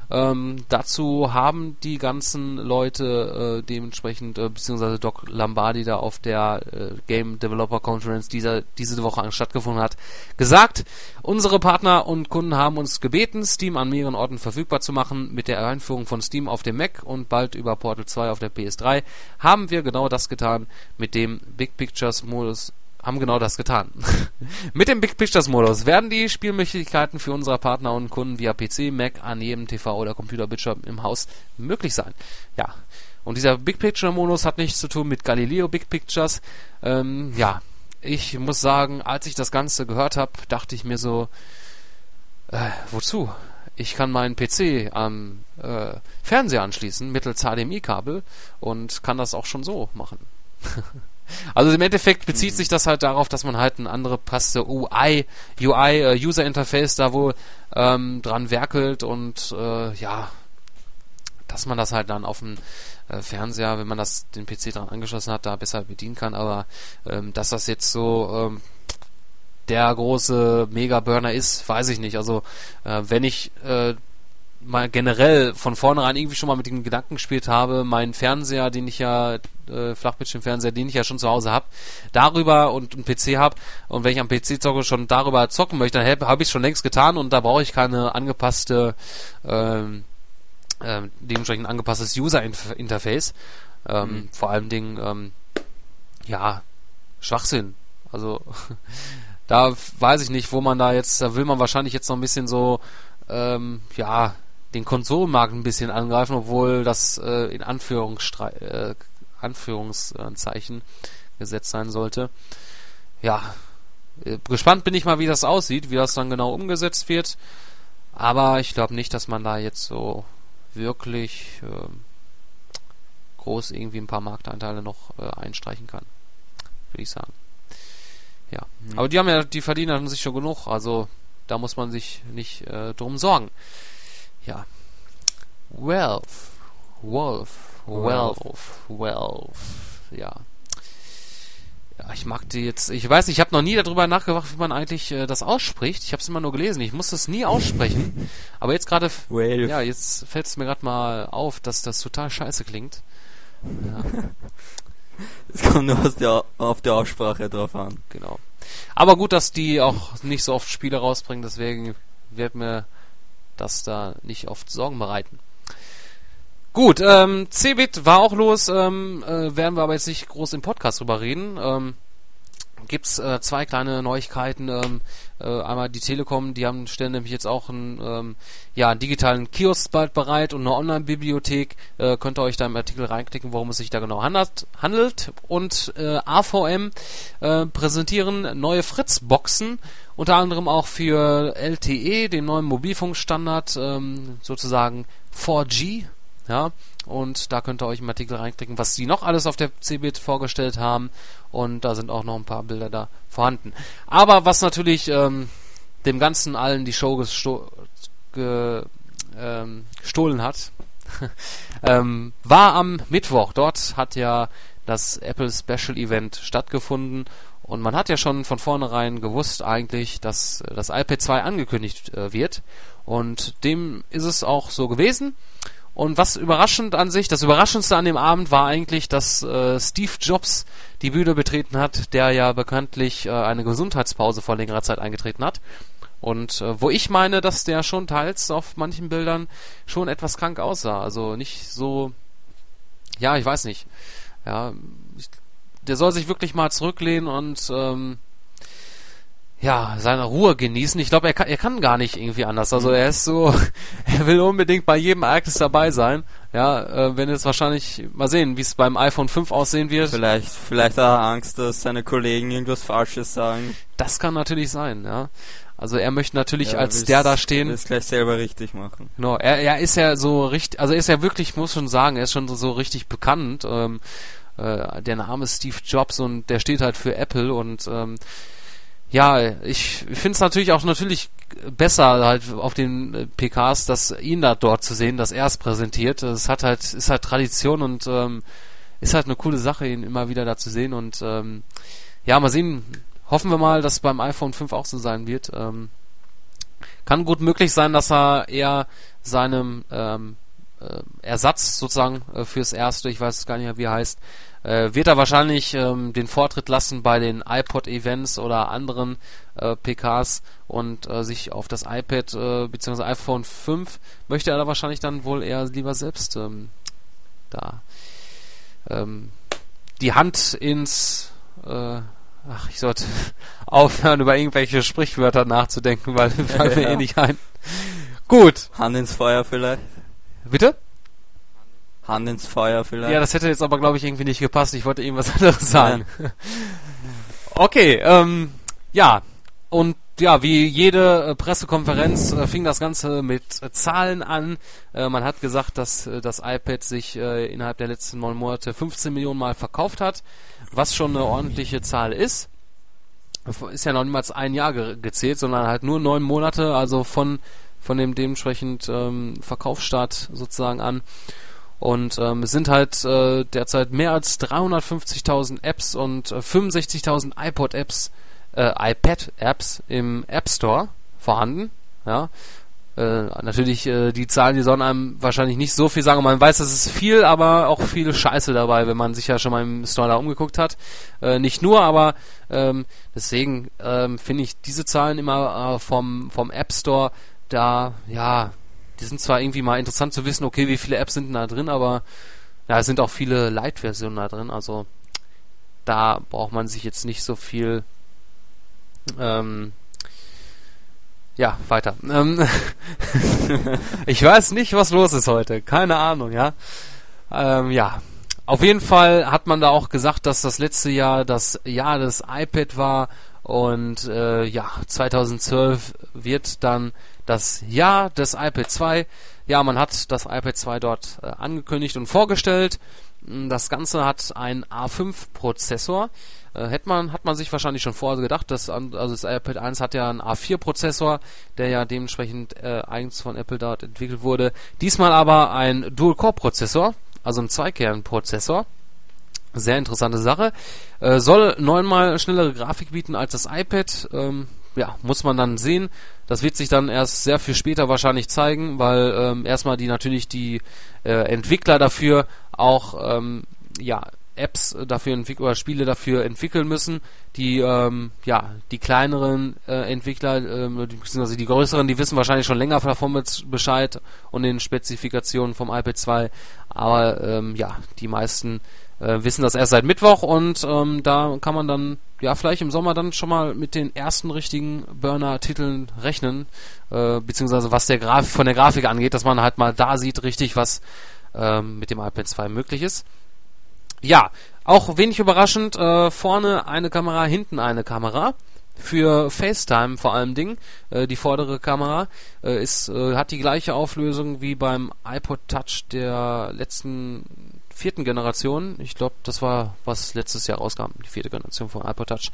Ähm, dazu haben die ganzen Leute äh, dementsprechend, äh, beziehungsweise Doc Lombardi da auf der äh, Game Developer Conference, die da diese Woche stattgefunden hat, gesagt, unsere Partner und Kunden haben uns gebeten, Steam an mehreren Orten verfügbar zu machen. Mit der Einführung von Steam auf dem Mac und bald über Portal 2 auf der PS3 haben wir genau das getan, mit dem Big Pictures Modus haben genau das getan. Mit dem Big Pictures Modus werden die Spielmöglichkeiten für unsere Partner und Kunden via PC, Mac, an jedem TV oder Computerbildschirm im Haus möglich sein. Ja. Und dieser Big Picture Modus hat nichts zu tun mit Galileo Big Pictures. Ähm, ja, ich muss sagen, als ich das Ganze gehört habe, dachte ich mir so, äh, wozu? Ich kann meinen PC am äh, Fernseher anschließen mittels HDMI-Kabel und kann das auch schon so machen. also im Endeffekt bezieht mhm. sich das halt darauf, dass man halt ein andere passte UI, UI äh, User Interface da wohl ähm, dran werkelt und äh, ja, dass man das halt dann auf dem äh, Fernseher, wenn man das den PC dran angeschlossen hat, da besser bedienen kann. Aber ähm, dass das jetzt so ähm, der große Mega-Burner ist, weiß ich nicht. Also äh, wenn ich äh, mal generell von vornherein irgendwie schon mal mit dem Gedanken gespielt habe, meinen Fernseher, den ich ja, äh, Flachbildschirmfernseher, den ich ja schon zu Hause habe, darüber und einen PC habe und wenn ich am PC zocke, schon darüber zocken möchte, dann habe ich es schon längst getan und da brauche ich keine angepasste, ähm, äh, dementsprechend angepasstes User-Interface. Ähm, mhm. Vor allen Dingen, ähm, ja, Schwachsinn. Also da weiß ich nicht, wo man da jetzt, da will man wahrscheinlich jetzt noch ein bisschen so, ähm, ja, den Konsolenmarkt ein bisschen angreifen, obwohl das äh, in Anführungsstre äh, Anführungszeichen gesetzt sein sollte. Ja, äh, gespannt bin ich mal, wie das aussieht, wie das dann genau umgesetzt wird. Aber ich glaube nicht, dass man da jetzt so wirklich äh, groß irgendwie ein paar Marktanteile noch äh, einstreichen kann. Würde ich sagen. Ja. Mhm. Aber die haben ja, die verdienen sich schon genug, also da muss man sich nicht äh, drum sorgen. Ja. Wealth. Wolf. Wealth. Wealth. Ja. Ja, ich mag die jetzt. Ich weiß, ich habe noch nie darüber nachgedacht, wie man eigentlich äh, das ausspricht. Ich habe es immer nur gelesen. Ich muss das nie aussprechen. Aber jetzt gerade, ja, jetzt fällt es mir gerade mal auf, dass das total scheiße klingt. Ja. Es kommt nur aus der, auf der Aussprache drauf an. Genau. Aber gut, dass die auch nicht so oft Spiele rausbringen, deswegen wird mir das da nicht oft Sorgen bereiten. Gut, ähm, Cebit war auch los, ähm, äh, werden wir aber jetzt nicht groß im Podcast drüber reden. Ähm, gibt's äh, zwei kleine Neuigkeiten. Ähm, äh, einmal die Telekom, die haben stellen nämlich jetzt auch einen, ähm, ja, einen digitalen Kiosk bald bereit und eine Online-Bibliothek. Äh, könnt ihr euch da im Artikel reinklicken, worum es sich da genau handelt. handelt. Und äh, AVM äh, präsentieren neue Fritz-Boxen, unter anderem auch für LTE, den neuen Mobilfunkstandard, ähm, sozusagen 4G. Ja, und da könnt ihr euch im Artikel reinklicken, was sie noch alles auf der CeBIT vorgestellt haben. Und da sind auch noch ein paar Bilder da vorhanden. Aber was natürlich ähm, dem Ganzen allen die Show gesto ge ähm, gestohlen hat, ähm, war am Mittwoch. Dort hat ja das Apple Special Event stattgefunden. Und man hat ja schon von vornherein gewusst eigentlich, dass das iPad 2 angekündigt äh, wird. Und dem ist es auch so gewesen. Und was überraschend an sich, das Überraschendste an dem Abend war eigentlich, dass äh, Steve Jobs die Bühne betreten hat, der ja bekanntlich äh, eine Gesundheitspause vor längerer Zeit eingetreten hat. Und äh, wo ich meine, dass der schon teils auf manchen Bildern schon etwas krank aussah. Also nicht so, ja, ich weiß nicht. Ja, ich, der soll sich wirklich mal zurücklehnen und ähm, ja, seine Ruhe genießen. Ich glaube, er kann, er kann gar nicht irgendwie anders. Also er ist so, er will unbedingt bei jedem Ereignis dabei sein. Ja, äh, wenn jetzt wahrscheinlich mal sehen, wie es beim iPhone 5 aussehen wird. Vielleicht, vielleicht hat er Angst, dass seine Kollegen irgendwas Falsches sagen. Das kann natürlich sein, ja. Also er möchte natürlich ja, als der da stehen. Das gleich selber richtig machen. Genau, er, er ist ja so richtig, also er ist ja wirklich, muss schon sagen, er ist schon so, so richtig bekannt. Ähm, äh, der Name ist Steve Jobs und der steht halt für Apple und ähm, ja, ich finde es natürlich auch natürlich besser halt auf den äh, PKs, dass ihn da dort zu sehen, dass er es präsentiert. Es hat halt ist halt Tradition und ähm, ist halt eine coole Sache, ihn immer wieder da zu sehen und ähm, ja, mal sehen. Hoffen wir mal, dass beim iPhone 5 auch so sein wird. Ähm, kann gut möglich sein, dass er eher seinem ähm, äh, Ersatz sozusagen äh, fürs erste, ich weiß gar nicht mehr, wie er heißt, äh, wird er wahrscheinlich ähm, den Vortritt lassen bei den iPod-Events oder anderen äh, PKs und äh, sich auf das iPad äh, bzw. iPhone 5 möchte er da wahrscheinlich dann wohl eher lieber selbst ähm, da ähm, die Hand ins äh, ach, ich sollte aufhören, über irgendwelche Sprichwörter nachzudenken, weil fallen mir Ja. eh nicht ein. Gut, Hand ins Feuer vielleicht. bitte? Hand ins Feuer vielleicht. Ja, das hätte jetzt aber, glaube ich, irgendwie nicht gepasst. Ich wollte irgendwas anderes sagen. Okay, ähm, ja. Und ja, wie jede äh, Pressekonferenz äh, fing das Ganze mit äh, Zahlen an. Äh, man hat gesagt, dass äh, das iPad sich äh, innerhalb der letzten neun Monate 15 Millionen Mal verkauft hat, was schon eine ordentliche Zahl ist. Ist ja noch niemals ein Jahr ge gezählt, sondern halt nur neun Monate, also von, von dem dementsprechend ähm, Verkaufsstart sozusagen an. Und ähm, es sind halt äh, derzeit mehr als 350.000 Apps und äh, 65.000 iPod-Apps, äh, iPad-Apps im App Store vorhanden. Ja, äh, natürlich äh, die Zahlen, die sollen einem wahrscheinlich nicht so viel sagen. Man weiß, es ist viel, aber auch viel Scheiße dabei, wenn man sich ja schon mal im Store da umgeguckt hat. Äh, nicht nur, aber ähm, deswegen ähm, finde ich diese Zahlen immer äh, vom vom App Store da ja die sind zwar irgendwie mal interessant zu wissen, okay, wie viele Apps sind da drin, aber ja, es sind auch viele Light-Versionen da drin, also da braucht man sich jetzt nicht so viel ähm, ja, weiter. Ähm, ich weiß nicht, was los ist heute. Keine Ahnung, ja. Ähm, ja. Auf jeden Fall hat man da auch gesagt, dass das letzte Jahr das Jahr des iPad war und äh, ja, 2012 wird dann das Jahr des iPad 2. Ja, man hat das iPad 2 dort äh, angekündigt und vorgestellt. Mm, Das Ganze hat einen A5-Prozessor. Äh, hätte man, hat man sich wahrscheinlich schon vorher gedacht, dass also das iPad 1 hat ja einen A4-Prozessor, der ja dementsprechend äh, eigens von Apple dort entwickelt wurde. Diesmal aber ein Dual-Core-Prozessor, also ein Zweikern-Prozessor. Sehr interessante Sache. Äh, soll neunmal schnellere Grafik bieten als das iPad. Ähm, ja, muss man dann sehen. Das wird sich dann erst sehr viel später wahrscheinlich zeigen, weil ähm, erstmal die natürlich die äh, Entwickler dafür auch ähm, ja Apps dafür entwickeln oder Spiele dafür entwickeln müssen. Die ähm, ja die kleineren äh, Entwickler ähm, beziehungsweise die größeren, die wissen wahrscheinlich schon länger davon Bescheid und den Spezifikationen vom iPad 2. Aber ähm, ja, die meisten äh, wissen das erst seit Mittwoch und ähm, da kann man dann ja vielleicht im Sommer dann schon mal mit den ersten richtigen Burner-Titeln rechnen, äh, beziehungsweise was der Graf von der Grafik angeht, dass man halt mal da sieht richtig, was ähm, mit dem iPad 2 möglich ist. Ja, auch wenig überraschend, äh, vorne eine Kamera, hinten eine Kamera. Für FaceTime vor allem Ding. Äh, die vordere Kamera äh, ist, äh, hat die gleiche Auflösung wie beim iPod Touch der letzten vierten Generation. Ich glaube, das war, was letztes Jahr rauskam, die vierte Generation von iPod Touch.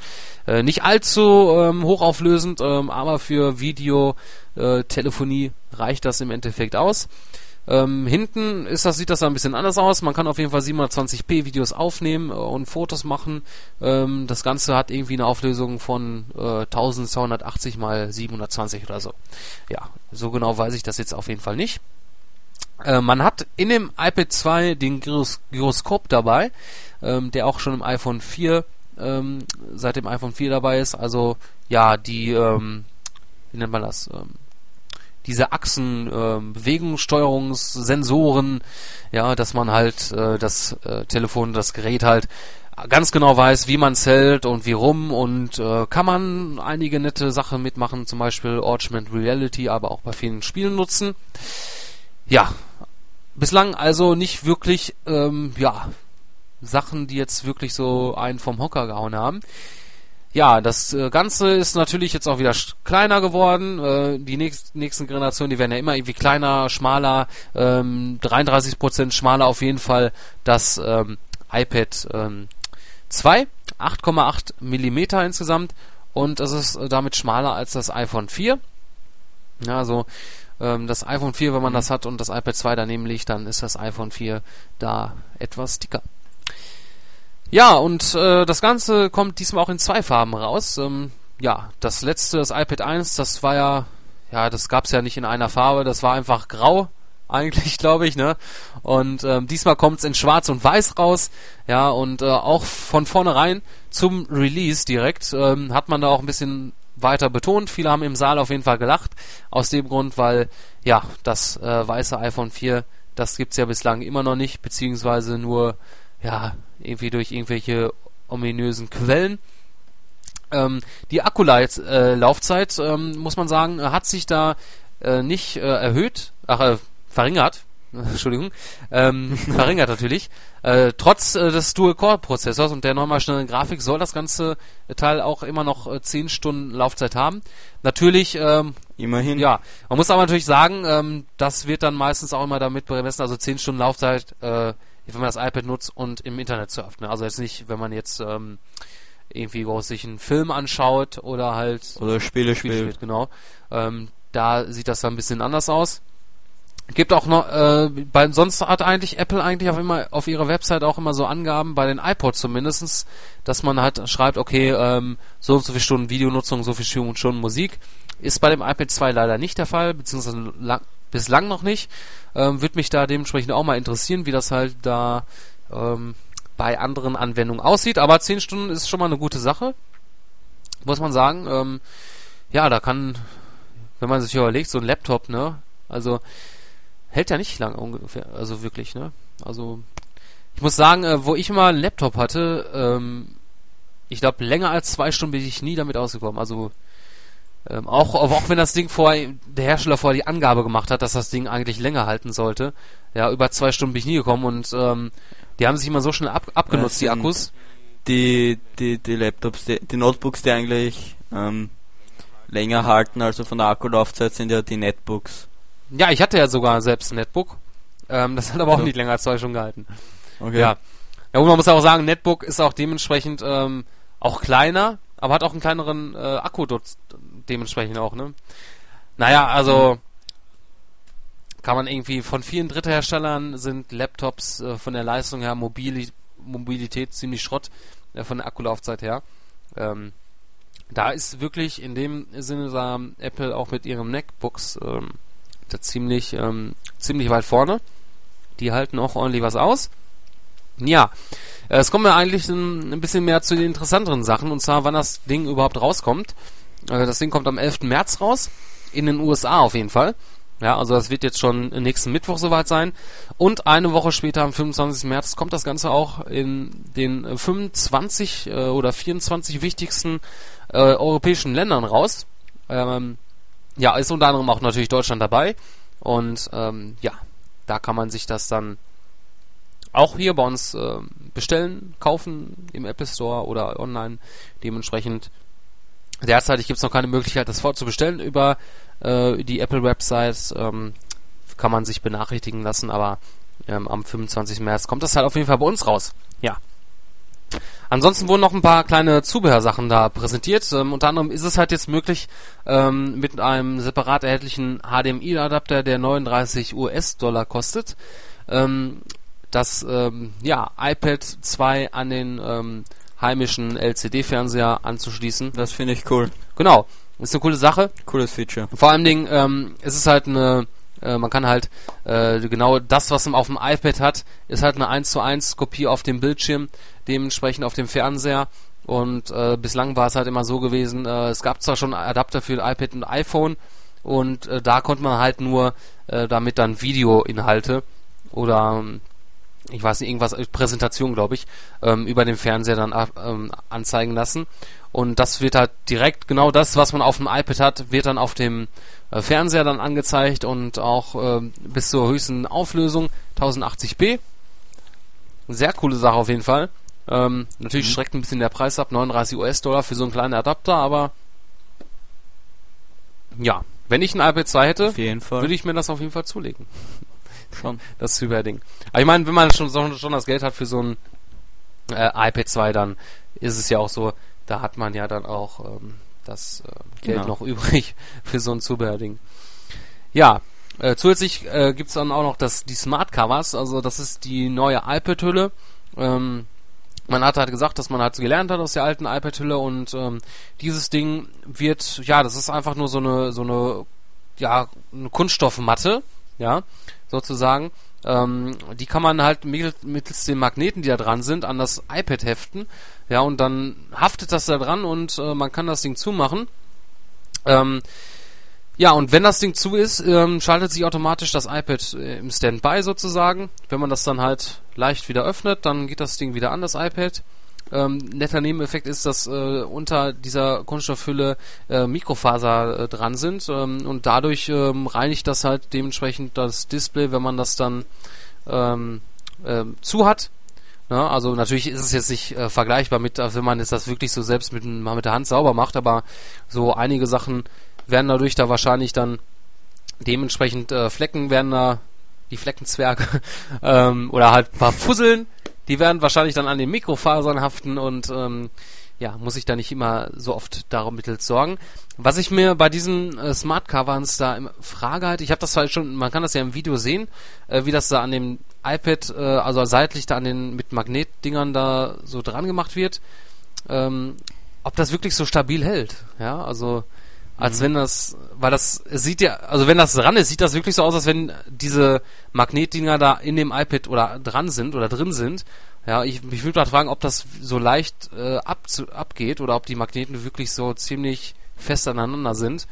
Äh, nicht allzu ähm, hochauflösend, ähm, aber für Video, äh, reicht das im Endeffekt aus. Ähm, hinten ist das, sieht das ein bisschen anders aus. Man kann auf jeden Fall 720p Videos aufnehmen äh, und Fotos machen. Ähm, das Ganze hat irgendwie eine Auflösung von äh, 1280 mal 720 oder so. Ja, so genau weiß ich das jetzt auf jeden Fall nicht. Äh, man hat in dem iPad 2 den Gyros Gyroskop dabei, ähm, der auch schon im iPhone 4 ähm, seit dem iPhone 4 dabei ist. Also ja, die ähm, wie nennt man das? Ähm, diese Achsen, ähm, Bewegungssteuerungssensoren, ja, dass man halt äh, das äh, Telefon, das Gerät halt ganz genau weiß, wie man es hält und wie rum und äh, kann man einige nette Sachen mitmachen, zum Beispiel Augmented Reality, aber auch bei vielen Spielen nutzen. Ja, bislang also nicht wirklich, ähm, ja, Sachen, die jetzt wirklich so einen vom Hocker gehauen haben. Ja, das äh, Ganze ist natürlich jetzt auch wieder kleiner geworden. Äh, die nächst, nächsten Generationen, die werden ja immer irgendwie kleiner, schmaler, ähm, 33% schmaler auf jeden Fall das ähm, iPad ähm, 2, 8,8 Millimeter insgesamt und es ist äh, damit schmaler als das iPhone 4. Ja, also ähm, das iPhone 4, wenn man das hat und das iPad 2 daneben liegt, dann ist das iPhone 4 da etwas dicker. Ja, und äh, das Ganze kommt diesmal auch in zwei Farben raus. Ähm, ja, das letzte, das iPad 1, das war ja, ja, das gab's ja nicht in einer Farbe, das war einfach grau, eigentlich, glaube ich, ne? Und ähm, diesmal kommt's in Schwarz und Weiß raus, ja, und äh, auch von vornherein zum Release direkt ähm, hat man da auch ein bisschen weiter betont. Viele haben im Saal auf jeden Fall gelacht, aus dem Grund, weil, ja, das äh, weiße iPhone 4, das gibt's ja bislang immer noch nicht, beziehungsweise nur, ja, irgendwie durch irgendwelche ominösen Quellen. Ähm, die Akkulaufzeit, äh, ähm, muss man sagen, hat sich da äh, nicht äh, erhöht, ach, äh, verringert. Entschuldigung, ähm, verringert natürlich. Äh, trotz äh, des Dual-Core-Prozessors und der nochmal schnellen Grafik soll das ganze Teil auch immer noch äh, 10 Stunden Laufzeit haben. Natürlich, ähm, Immerhin. ja, man muss aber natürlich sagen, ähm, das wird dann meistens auch immer damit bemessen, also 10 Stunden Laufzeit, äh, wenn man das iPad nutzt und im Internet surft. Ne? Also jetzt nicht, wenn man jetzt ähm, irgendwie groß sich einen Film anschaut oder halt Oder Spiele Spiele spielt. spielt, genau. Ähm, da sieht das dann ein bisschen anders aus. Gibt auch noch, äh, bei, sonst hat eigentlich Apple eigentlich auch immer auf ihrer Website auch immer so Angaben, bei den iPods zumindestens, dass man halt schreibt, okay, ähm, so und so viele Stunden Videonutzung, so viele Stunden Stunden Musik. Ist bei dem iPad 2 leider nicht der Fall, beziehungsweise lang, bislang noch nicht. Ähm, Würde mich da dementsprechend auch mal interessieren, wie das halt da ähm, bei anderen Anwendungen aussieht. Aber 10 Stunden ist schon mal eine gute Sache, muss man sagen. Ähm, ja, da kann, wenn man sich überlegt, so ein Laptop, ne, also hält ja nicht lang ungefähr, also wirklich, ne? Also ich muss sagen, äh, wo ich mal einen Laptop hatte, ähm, ich glaube länger als zwei Stunden bin ich nie damit ausgekommen. Also ähm, auch, auch wenn das Ding vorher, der Hersteller vorher die Angabe gemacht hat, dass das Ding eigentlich länger halten sollte, ja, über zwei Stunden bin ich nie gekommen und ähm, die haben sich immer so schnell ab, abgenutzt, die Akkus. Die, die, die Laptops, die, die Notebooks, die eigentlich ähm, länger halten, also von der Akkulaufzeit, sind ja die Netbooks. Ja, ich hatte ja sogar selbst ein Netbook. Ähm, das hat aber auch Ja. nicht länger als zwei Stunden gehalten. Okay. Ja. Ja, und man muss auch sagen, Netbook ist auch dementsprechend ähm, auch kleiner, aber hat auch einen kleineren äh, Akku dort dementsprechend auch, ne? Naja, also kann man irgendwie von vielen Drittherstellern sind Laptops äh, von der Leistung her, Mobili Mobilität ziemlich Schrott äh, von der Akkulaufzeit her. Ähm, da ist wirklich in dem Sinne da Apple auch mit ihren MacBooks ähm, da ziemlich ähm, ziemlich weit vorne. Die halten auch ordentlich was aus. Ja, äh, es kommen wir eigentlich ein, bisschen mehr zu den interessanteren Sachen und zwar, wann das Ding überhaupt rauskommt. Äh, das Ding kommt am 11. März raus, in den USA auf jeden Fall. Ja, also das wird jetzt schon nächsten Mittwoch soweit sein. Und eine Woche später, am 25. März, kommt das Ganze auch in den äh, 25 äh, oder 24 wichtigsten äh, europäischen Ländern raus. Ähm, ja, ist unter anderem auch natürlich Deutschland dabei. Und ähm, ja, da kann man sich das dann auch hier bei uns äh, bestellen, kaufen im Apple Store oder online. Dementsprechend derzeitig gibt es noch keine Möglichkeit, das vorzubestellen über äh, die Apple Website. Ähm, kann man sich benachrichtigen lassen, aber ähm, am 25. März kommt das halt auf jeden Fall bei uns raus. Ja. Ansonsten wurden noch ein paar kleine Zubehörsachen da präsentiert. Ähm, unter anderem ist es halt jetzt möglich, ähm, mit einem separat erhältlichen HDMI-Adapter, der 39 US-Dollar kostet, ähm, das ähm, ja, iPad 2 an den ähm, heimischen LCD-Fernseher anzuschließen. Das finde ich cool. Genau, ist eine coole Sache. Cooles Feature. Vor allen Dingen ähm, es ist halt eine, äh, man kann halt äh, genau das, was man auf dem iPad hat, ist halt eine 1 zu 1 Kopie auf dem Bildschirm, dementsprechend auf dem Fernseher. Und äh, bislang war es halt immer so gewesen, äh, es gab zwar schon Adapter für iPad und iPhone und äh, da konnte man halt nur äh, damit dann Videoinhalte oder ähm, ich weiß nicht, irgendwas, äh, Präsentation, glaube ich, ähm, über den Fernseher dann ab- ähm, anzeigen lassen. Und das wird halt direkt, genau das, was man auf dem iPad hat, wird dann auf dem äh, Fernseher dann angezeigt und auch ähm, bis zur höchsten Auflösung 1080p. Sehr coole Sache auf jeden Fall. Ähm, natürlich Mhm. schreckt ein bisschen der Preis ab, 39 US-Dollar für so einen kleinen Adapter, aber ja, wenn ich ein iPad 2 hätte, würde ich mir das auf jeden Fall zulegen. schon. Das Zyber-Ding. Aber ich meine, wenn man schon, schon, schon das Geld hat für so ein äh, iPad 2, dann ist es ja auch so, da hat man ja dann auch ähm, das äh, Geld Genau. noch übrig für so ein Zubehörding. Ja, äh, zusätzlich äh, gibt's dann auch noch das, die Smart Covers, also das ist die neue iPad-Hülle. Ähm, man hat halt gesagt, dass man halt gelernt hat aus der alten iPad-Hülle und ähm, dieses Ding wird, ja, das ist einfach nur so eine, so eine, ja, eine Kunststoffmatte, ja, sozusagen. Ähm, die kann man halt mittel, mittels den Magneten, die da dran sind, an das iPad heften. Ja, und dann haftet das da dran und äh, man kann das Ding zumachen. Ähm, ja, und wenn das Ding zu ist, ähm, schaltet sich automatisch das iPad äh, im Standby sozusagen. Wenn man das dann halt leicht wieder öffnet, dann geht das Ding wieder an, das iPad. ähm, netter Nebeneffekt ist, dass äh, unter dieser Kunststoffhülle äh, Mikrofaser äh, dran sind ähm, und dadurch ähm, reinigt das halt dementsprechend das Display, wenn man das dann ähm, ähm, zu hat. Ja, also natürlich ist es jetzt nicht äh, vergleichbar mit, also wenn man jetzt das wirklich so selbst mit, mal mit der Hand sauber macht, aber so einige Sachen werden dadurch da wahrscheinlich dann dementsprechend äh, Flecken werden da, die Fleckenzwerge, ähm, oder halt ein paar Fusseln, die werden wahrscheinlich dann an den Mikrofasern haften und ähm, ja, muss ich da nicht immer so oft darum mittels sorgen. Was ich mir bei diesen äh, Smart Covers da im Frage halt, ich habe das halt schon, man kann das ja im Video sehen, äh, wie das da an dem iPad, äh, also seitlich da an den mit Magnetdingern da so dran gemacht wird, ähm, ob das wirklich so stabil hält. Ja, also als mhm. wenn das, weil das sieht ja, also wenn das dran ist, sieht das wirklich so aus, als wenn diese Magnetdinger da in dem iPad oder dran sind oder drin sind. Ja, ich, ich würde mal fragen, ob das so leicht äh, ab, abgeht oder ob die Magneten wirklich so ziemlich fest aneinander sind.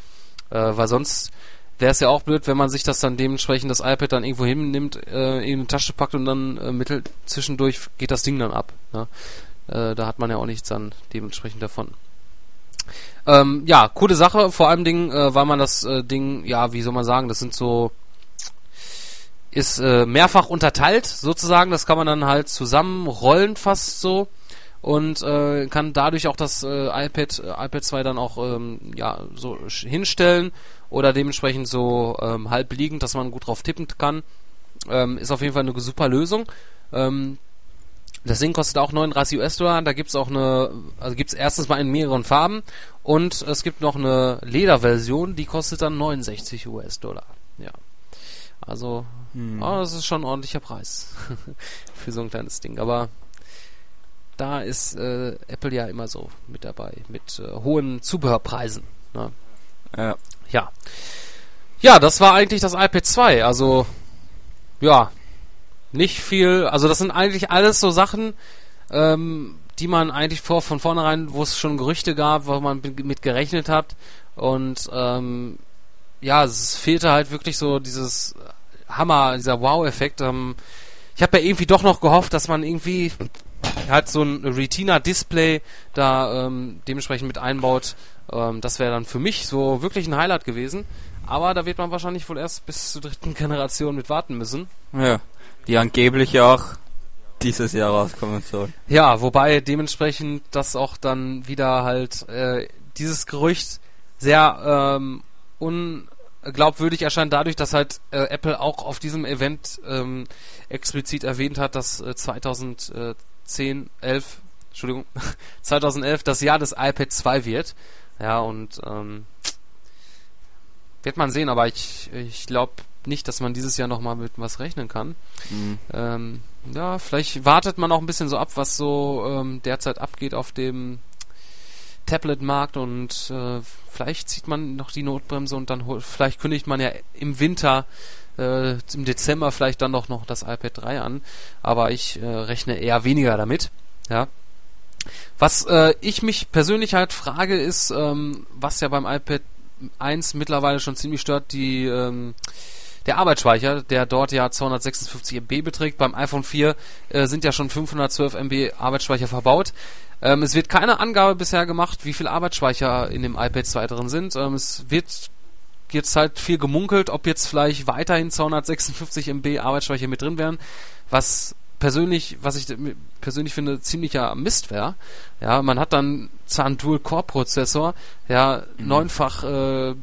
Äh, weil sonst wäre es ja auch blöd, wenn man sich das dann dementsprechend das iPad dann irgendwo hinnimmt, äh, in eine Tasche packt und dann äh, mittel zwischendurch geht das Ding dann ab. Ne? Äh, da hat man ja auch nichts dann dementsprechend davon. Ähm, ja, coole Sache, vor allem Ding, äh, weil man das äh, Ding, ja, wie soll man sagen, das sind so ist äh, mehrfach unterteilt sozusagen, das kann man dann halt zusammenrollen fast so und äh, kann dadurch auch das äh, iPad äh, iPad 2 dann auch ähm, ja so hinstellen oder dementsprechend so ähm, halb liegend, dass man gut drauf tippen kann. Ähm, ist auf jeden Fall eine super Lösung. Ähm, das Ding kostet auch 39 US-Dollar. Da gibt's auch eine, also gibt's erstens mal in mehreren Farben und es gibt noch eine Lederversion, die kostet dann 69 US-Dollar. Ja. Also, hm. oh, das ist schon ein ordentlicher Preis für so ein kleines Ding. Aber da ist äh, Apple ja immer so mit dabei, mit äh, hohen Zubehörpreisen. Ne? Ja. ja. Ja, das war eigentlich das iPad 2. Also, ja, nicht viel, also das sind eigentlich alles so Sachen, ähm, die man eigentlich vor von vornherein, wo es schon Gerüchte gab, wo man mit gerechnet hat. Und ähm, ja, es fehlte halt wirklich so dieses Hammer, dieser Wow-Effekt. Ähm, ich habe ja irgendwie doch noch gehofft, dass man irgendwie halt so ein Retina-Display da ähm, dementsprechend mit einbaut. Ähm, das wäre dann für mich so wirklich ein Highlight gewesen. Aber da wird man wahrscheinlich wohl erst bis zur dritten Generation mit warten müssen. Ja die angeblich auch dieses Jahr rauskommen soll. Ja, wobei dementsprechend das auch dann wieder halt äh, dieses Gerücht sehr ähm, unglaubwürdig erscheint dadurch, dass halt äh, Apple auch auf diesem Event ähm, explizit erwähnt hat, dass äh, 2010, 11, Entschuldigung, 2011 das Jahr des iPad 2 wird. Ja, und ähm, wird man sehen, aber ich, ich glaube, nicht, dass man dieses Jahr nochmal mit was rechnen kann. Mhm. Ähm, ja, vielleicht wartet man auch ein bisschen so ab, was so ähm, derzeit abgeht auf dem Tablet-Markt und äh, vielleicht zieht man noch die Notbremse und dann vielleicht kündigt man ja im Winter äh, im Dezember vielleicht dann doch noch das iPad 3 an, aber ich äh, rechne eher weniger damit. Ja. Was äh, ich mich persönlich halt frage, ist, ähm, was ja beim iPad 1 mittlerweile schon ziemlich stört, die ähm, der Arbeitsspeicher, der dort ja 256 MB beträgt. Beim iPhone 4 äh, sind ja schon 512 MB Arbeitsspeicher verbaut. Ähm, es wird keine Angabe bisher gemacht, wie viel Arbeitsspeicher in dem iPad 2 drin sind. Ähm, es wird jetzt halt viel gemunkelt, ob jetzt vielleicht weiterhin 256 MB Arbeitsspeicher mit drin wären, was persönlich, was ich persönlich finde, ziemlicher Mist wäre. Ja, man hat dann zwar einen Dual-Core-Prozessor, ja, mhm. neunfach äh,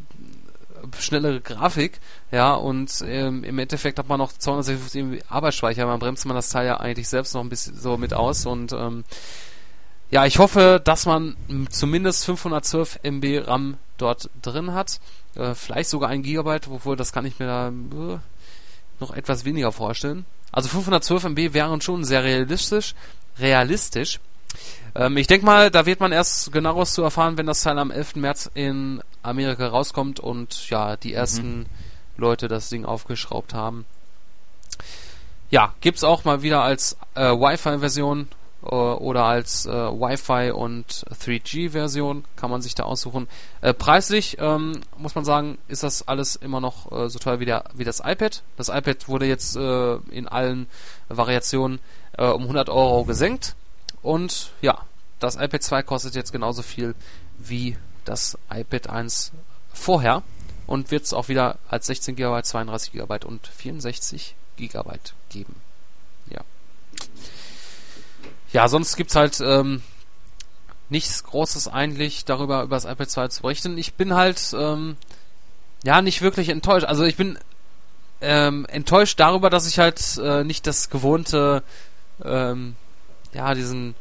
schnellere Grafik, ja, und ähm, im Endeffekt hat man noch 256 Arbeitsspeicher, man bremst man das Teil ja eigentlich selbst noch ein bisschen so mit aus und ähm, ja, ich hoffe, dass man zumindest 512 MB RAM dort drin hat, äh, vielleicht sogar ein Gigabyte, obwohl das kann ich mir da äh, noch etwas weniger vorstellen. Also 512 MB wären schon sehr realistisch, realistisch. Ähm, ich denke mal, da wird man erst genaueres zu erfahren, wenn das Teil am 11. März in Amerika rauskommt und ja, die ersten mhm. Leute das Ding aufgeschraubt haben. Ja, gibt's auch mal wieder als äh, Wi-Fi-Version oder als äh, Wi-Fi und 3G-Version kann man sich da aussuchen. Äh, preislich ähm, muss man sagen, ist das alles immer noch äh, so teuer wie, der, wie das iPad. Das iPad wurde jetzt äh, in allen Variationen äh, um 100 Euro gesenkt Und ja, das iPad 2 kostet jetzt genauso viel wie das iPad 1 vorher und wird es auch wieder als 16 GB, 32 GB und 64 GB geben. Ja. Sonst gibt's halt ähm, nichts Großes eigentlich darüber, über das iPad 2 zu berichten. Ich bin halt ähm, ja nicht wirklich enttäuscht. Also ich bin ähm, enttäuscht darüber, dass ich halt äh, nicht das gewohnte, ähm, ja, diesen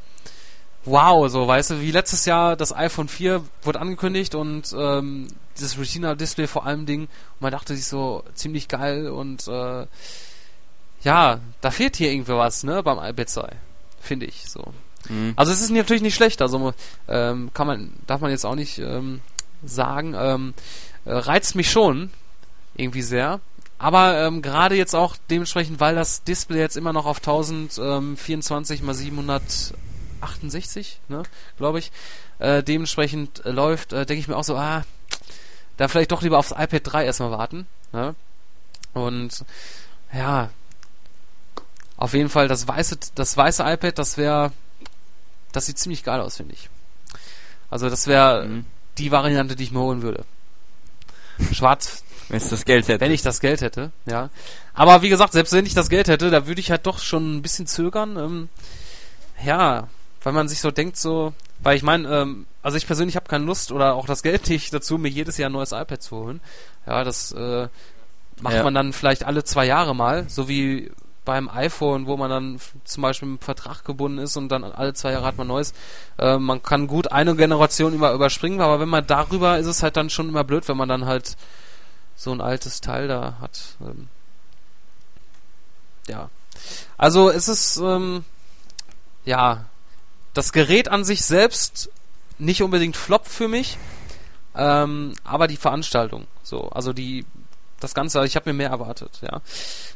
Wow, so, weißt du, wie letztes Jahr das iPhone 4 wurde angekündigt und ähm, dieses Retina-Display vor allem Ding und man dachte sich so ziemlich geil und äh, ja, da fehlt hier irgendwie was, ne, beim iPad 2, finde ich so. Mhm. Also es ist natürlich nicht schlecht, also ähm, kann man, darf man jetzt auch nicht ähm, sagen, ähm, äh, reizt mich schon irgendwie sehr. Aber ähm, gerade jetzt auch dementsprechend, weil das Display jetzt immer noch auf 1024 x 768, ne, glaube ich, äh, dementsprechend äh, läuft, äh, denke ich mir auch so, ah, da vielleicht doch lieber aufs iPad 3 erstmal warten. Ne? Und ja, auf jeden Fall das weiße, das weiße iPad, das wäre, das sieht ziemlich geil aus, finde ich. Also das wäre mhm. die Variante, die ich mir holen würde. Schwarz. Wenn ich das Geld hätte. Wenn ich das Geld hätte, ja. Aber wie gesagt, selbst wenn ich das Geld hätte, da würde ich halt doch schon ein bisschen zögern. Ähm, ja, weil man sich so denkt, so, weil ich meine, ähm, also ich persönlich habe keine Lust oder auch das Geld nicht dazu, mir jedes Jahr ein neues iPad zu holen. Ja, das äh, macht ja. man dann vielleicht alle zwei Jahre mal, so wie beim iPhone, wo man dann zum Beispiel im Vertrag gebunden ist und dann alle zwei Jahre hat man neues. Äh, man kann gut eine Generation immer überspringen, aber wenn man darüber ist es halt dann schon immer blöd, wenn man dann halt so ein altes Teil da hat. Ähm, ja. Also es ist ähm, ja das Gerät an sich selbst nicht unbedingt Flop für mich, ähm, aber die Veranstaltung. So, also die das Ganze, ich habe mir mehr erwartet, ja.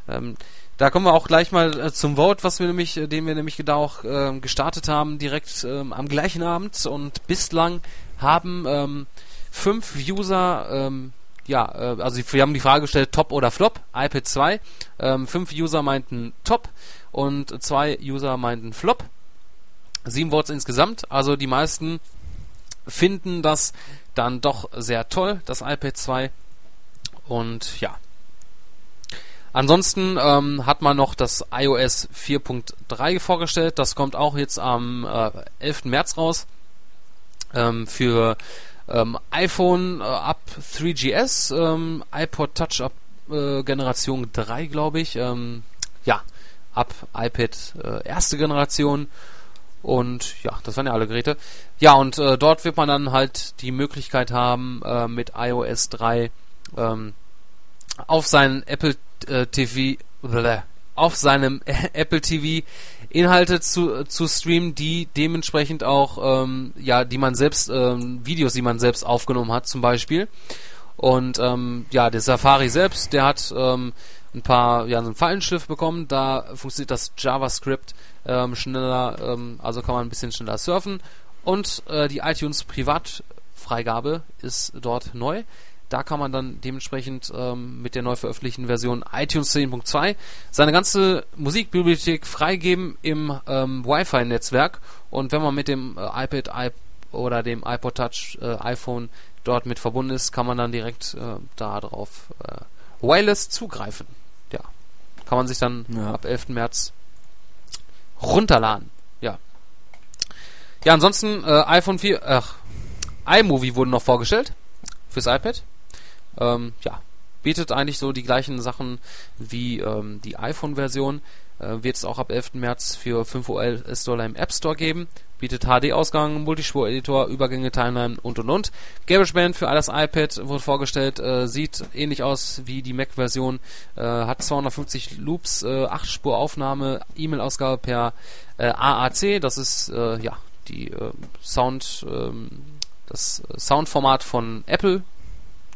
Ähm, da kommen wir auch gleich mal äh, zum Vote, was wir nämlich, äh, den wir nämlich da auch äh, gestartet haben, direkt ähm, am gleichen Abend. Und bislang haben ähm, fünf User, ähm, ja, äh, also wir haben die Frage gestellt, Top oder Flop, iPad 2. Ähm, fünf User meinten Top und zwei User meinten Flop. Sieben Votes insgesamt, also die meisten finden das dann doch sehr toll, das iPad 2. Und ja, Ansonsten ähm, hat man noch das iOS 4.3 vorgestellt. Das kommt auch jetzt am äh, 11. März raus. Ähm, für ähm, iPhone äh, ab 3GS, ähm, iPod Touch ab äh, Generation 3, glaube ich. Ähm, ja, ab iPad äh, erste Generation. Und ja, das waren ja alle Geräte. Ja, und äh, dort wird man dann halt die Möglichkeit haben, äh, mit iOS 3 ähm, auf seinen Apple äh, TV auf seinem Apple TV Inhalte zu, zu streamen, die dementsprechend auch, ähm, ja, die man selbst, ähm, Videos, die man selbst aufgenommen hat, zum Beispiel. Und ähm, ja, der Safari selbst, der hat ähm, ein paar, ja, so einen Fallenschrift bekommen. Da funktioniert das JavaScript ähm, schneller, ähm, also kann man ein bisschen schneller surfen. Und äh, die iTunes Privatfreigabe ist dort neu. Da kann man dann dementsprechend ähm, mit der neu veröffentlichten Version iTunes 10.2 seine ganze Musikbibliothek freigeben im ähm, Wi-Fi-Netzwerk. Und wenn man mit dem äh, iPad iP oder dem iPod Touch äh, iPhone dort mit verbunden ist, kann man dann direkt äh, darauf äh, wireless zugreifen. Ja, kann man sich dann ja. ab 11. März runterladen. Ja. Ja, ansonsten äh, iPhone 4, ach, iMovie wurden noch vorgestellt fürs iPad. Ähm, ja, bietet eigentlich so die gleichen Sachen wie ähm, die iPhone-Version. Äh, Wird es auch ab 11. März für 5 US-Dollar im App Store geben. Bietet HD-Ausgang, Multispur-Editor, Übergänge, Timeline und und und. GarageBand für alles iPad wurde vorgestellt. Äh, sieht ähnlich aus wie die Mac-Version. Äh, hat 250 Loops, äh, 8 Spur Aufnahme, E-Mail-Ausgabe per äh, AAC. Das ist äh, ja die äh, Sound, ähm, das Soundformat von Apple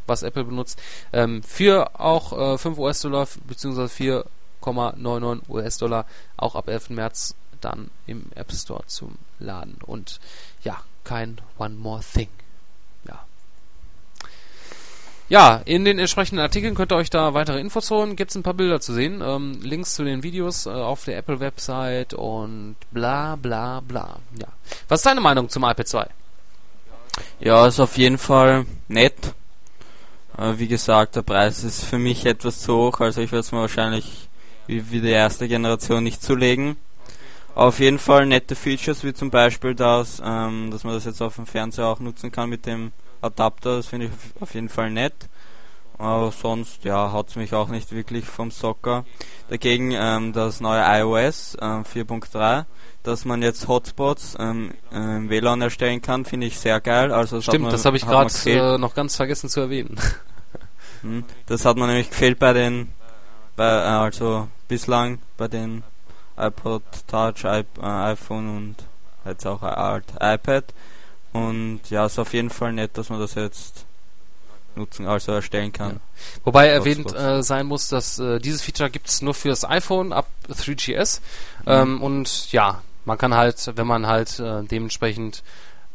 was Apple benutzt, ähm, für auch äh, 5 US-Dollar bzw. 4,99 US-Dollar auch ab 11. März dann im App Store zum Laden. Und ja, kein One More Thing. Ja. Ja, in den entsprechenden Artikeln könnt ihr euch da weitere Infos holen. Gibt es ein paar Bilder zu sehen. Ähm, Links zu den Videos äh, auf der Apple-Website und bla bla bla. Ja. Was ist deine Meinung zum iPad 2? Ja, ist auf jeden Fall nett. Wie gesagt, der Preis ist für mich etwas zu hoch, also ich werde es mir wahrscheinlich wie, wie die erste Generation nicht zulegen. Auf jeden Fall nette Features, wie zum Beispiel das, ähm, dass man das jetzt auf dem Fernseher auch nutzen kann mit dem Adapter, das finde ich auf jeden Fall nett. Aber sonst, ja, hat es mich auch nicht wirklich vom Soccer. Dagegen ähm, das neue iOS ähm, 4.3, dass man jetzt Hotspots ähm, im WLAN erstellen kann, finde ich sehr geil. Also das Stimmt, man, das habe ich gerade äh, noch ganz vergessen zu erwähnen. Hm, das hat man nämlich gefehlt bei den, bei, äh, also bislang bei den iPod Touch, I, äh, iPhone und jetzt auch halt iPad. Und ja, ist auf jeden Fall nett, dass man das jetzt nutzen, also erstellen kann. Ja. Wobei erwähnt äh, sein muss, dass äh, dieses Feature gibt es nur für das iPhone ab 3GS. Mhm. Ähm, und ja, man kann halt, wenn man halt äh, dementsprechend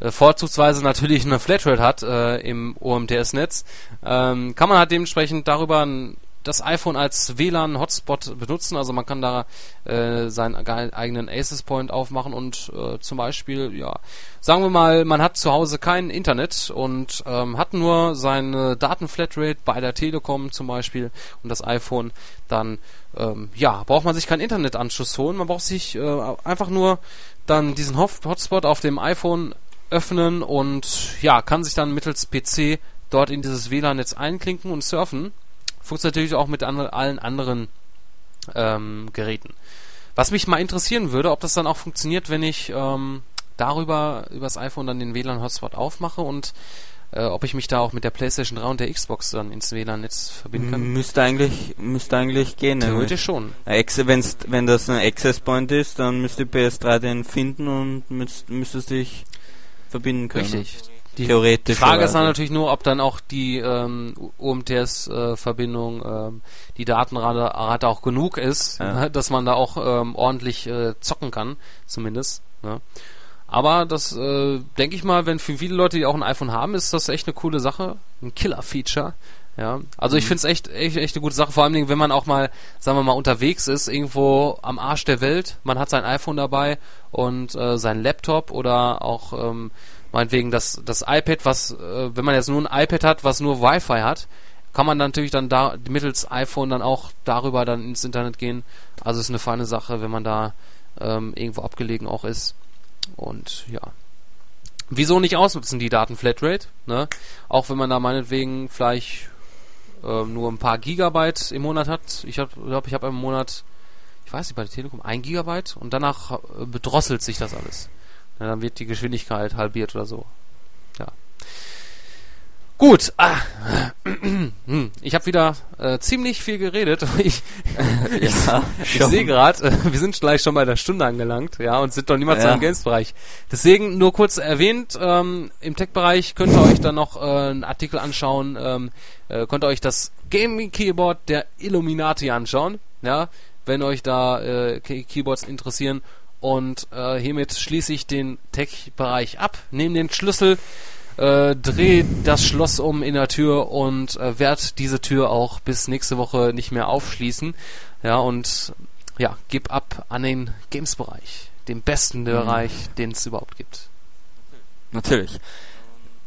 äh, vorzugsweise natürlich eine Flatrate hat äh, im OMTS-Netz, ähm, kann man halt dementsprechend darüber ein das iPhone als WLAN-Hotspot benutzen. Also man kann da äh, seinen eigenen Aces Point aufmachen und äh, zum Beispiel, ja, sagen wir mal, man hat zu Hause kein Internet und ähm, hat nur seine Datenflatrate bei der Telekom zum Beispiel und das iPhone, dann ähm, ja, braucht man sich keinen Internetanschluss holen. Man braucht sich äh, einfach nur dann diesen Hotspot auf dem iPhone öffnen und ja, kann sich dann mittels PC dort in dieses WLAN-Netz einklinken und surfen funktioniert natürlich auch mit andre, allen anderen ähm, Geräten. Was mich mal interessieren würde, ob das dann auch funktioniert, wenn ich ähm, darüber, übers iPhone dann den WLAN-Hotspot aufmache und äh, ob ich mich da auch mit der PlayStation 3 und der Xbox dann ins WLAN-Netz verbinden kann. Müsste eigentlich, müsste eigentlich gehen. Theoretisch schon. Wenn's, wenn das ein Access Point ist, dann müsste PS3 den finden und müsst, müsstest dich verbinden können. Richtig. Die, die Frage ist dann natürlich nur, ob dann auch die ähm, UMTS-Verbindung, äh, ähm, die Datenrate auch genug ist, ja. ne, dass man da auch ähm, ordentlich äh, zocken kann, zumindest. Ne? Aber das äh, denke ich mal, wenn für viele Leute, die auch ein iPhone haben, ist das echt eine coole Sache, ein Killer-Feature. Ja, also ich mhm. finde es echt, echt, echt eine gute Sache, vor allem wenn man auch mal, sagen wir mal, unterwegs ist, irgendwo am Arsch der Welt, man hat sein iPhone dabei und äh, sein Laptop oder auch ähm, meinetwegen das, das iPad, was, äh, wenn man jetzt nur ein iPad hat, was nur Wi-Fi hat, kann man natürlich dann da mittels iPhone dann auch darüber dann ins Internet gehen. Also ist eine feine Sache, wenn man da ähm, irgendwo abgelegen auch ist. Und ja. Wieso nicht ausnutzen die Daten Flatrate? Ne? Auch wenn man da meinetwegen vielleicht ähm, nur ein paar Gigabyte im Monat hat. Ich glaube, ich habe im Monat, ich weiß nicht, bei der Telekom ein Gigabyte und danach äh, bedrosselt sich das alles. Ja, dann wird die Geschwindigkeit halbiert oder so. Ja. Gut. Ah. Ich habe wieder äh, ziemlich viel geredet. Ich, ja, ich, ich sehe gerade, äh, wir sind gleich schon bei der Stunde angelangt, ja, und sind noch niemals ja. im Games-Bereich. Deswegen nur kurz erwähnt, ähm, im Tech-Bereich könnt ihr euch dann noch äh, einen Artikel anschauen, ähm, äh, könnt ihr euch das Gaming Keyboard der Illuminati anschauen, ja, wenn euch da äh, Keyboards interessieren und äh, hiermit schließe ich den Tech-Bereich ab, nehme den Schlüssel, äh, drehe das Schloss um in der Tür und äh, werde diese Tür auch bis nächste Woche nicht mehr aufschließen. Ja, und ja, gib ab an den Games-Bereich, den besten mhm. Bereich, den es überhaupt gibt. Natürlich.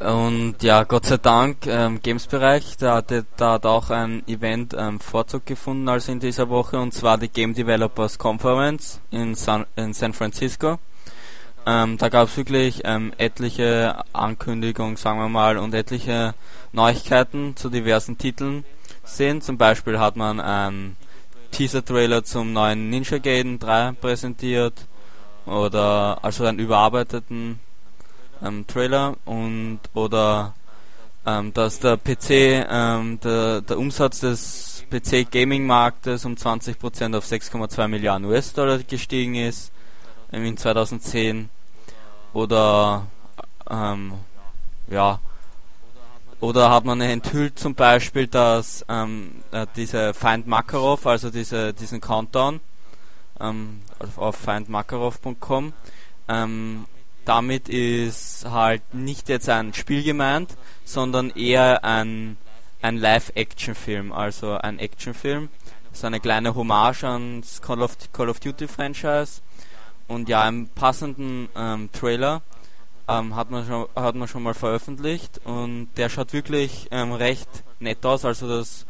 Und ja, Gott sei Dank, ähm, Games-Bereich, da, hatte, da hat auch ein Event ähm, Vorzug gefunden, also in dieser Woche, und zwar die Game Developers Conference in San, in San Francisco. Ähm, da gab es wirklich ähm, etliche Ankündigungen, sagen wir mal, und etliche Neuigkeiten zu diversen Titeln sehen. Zum Beispiel hat man einen Teaser-Trailer zum neuen Ninja Gaiden 3 präsentiert, oder also einen überarbeiteten ähm, Trailer und oder ähm, dass der PC, ähm, der, der Umsatz des PC Gaming Marktes um 20% auf 6,2 Milliarden US-Dollar gestiegen ist ähm, in 2010 oder ähm, ja oder hat man enthüllt zum Beispiel, dass ähm, äh, diese Find Makarov, also diese, diesen Countdown ähm, auf findmakarov.com ähm, damit ist halt nicht jetzt ein Spiel gemeint, sondern eher ein ein Live-Action-Film, also ein Action-Film. Das ist eine kleine Hommage ans Call of, Call of Duty Franchise. Und ja, einen passenden ähm, Trailer ähm, hat, man schon, hat man schon mal veröffentlicht und der schaut wirklich ähm, recht nett aus, also das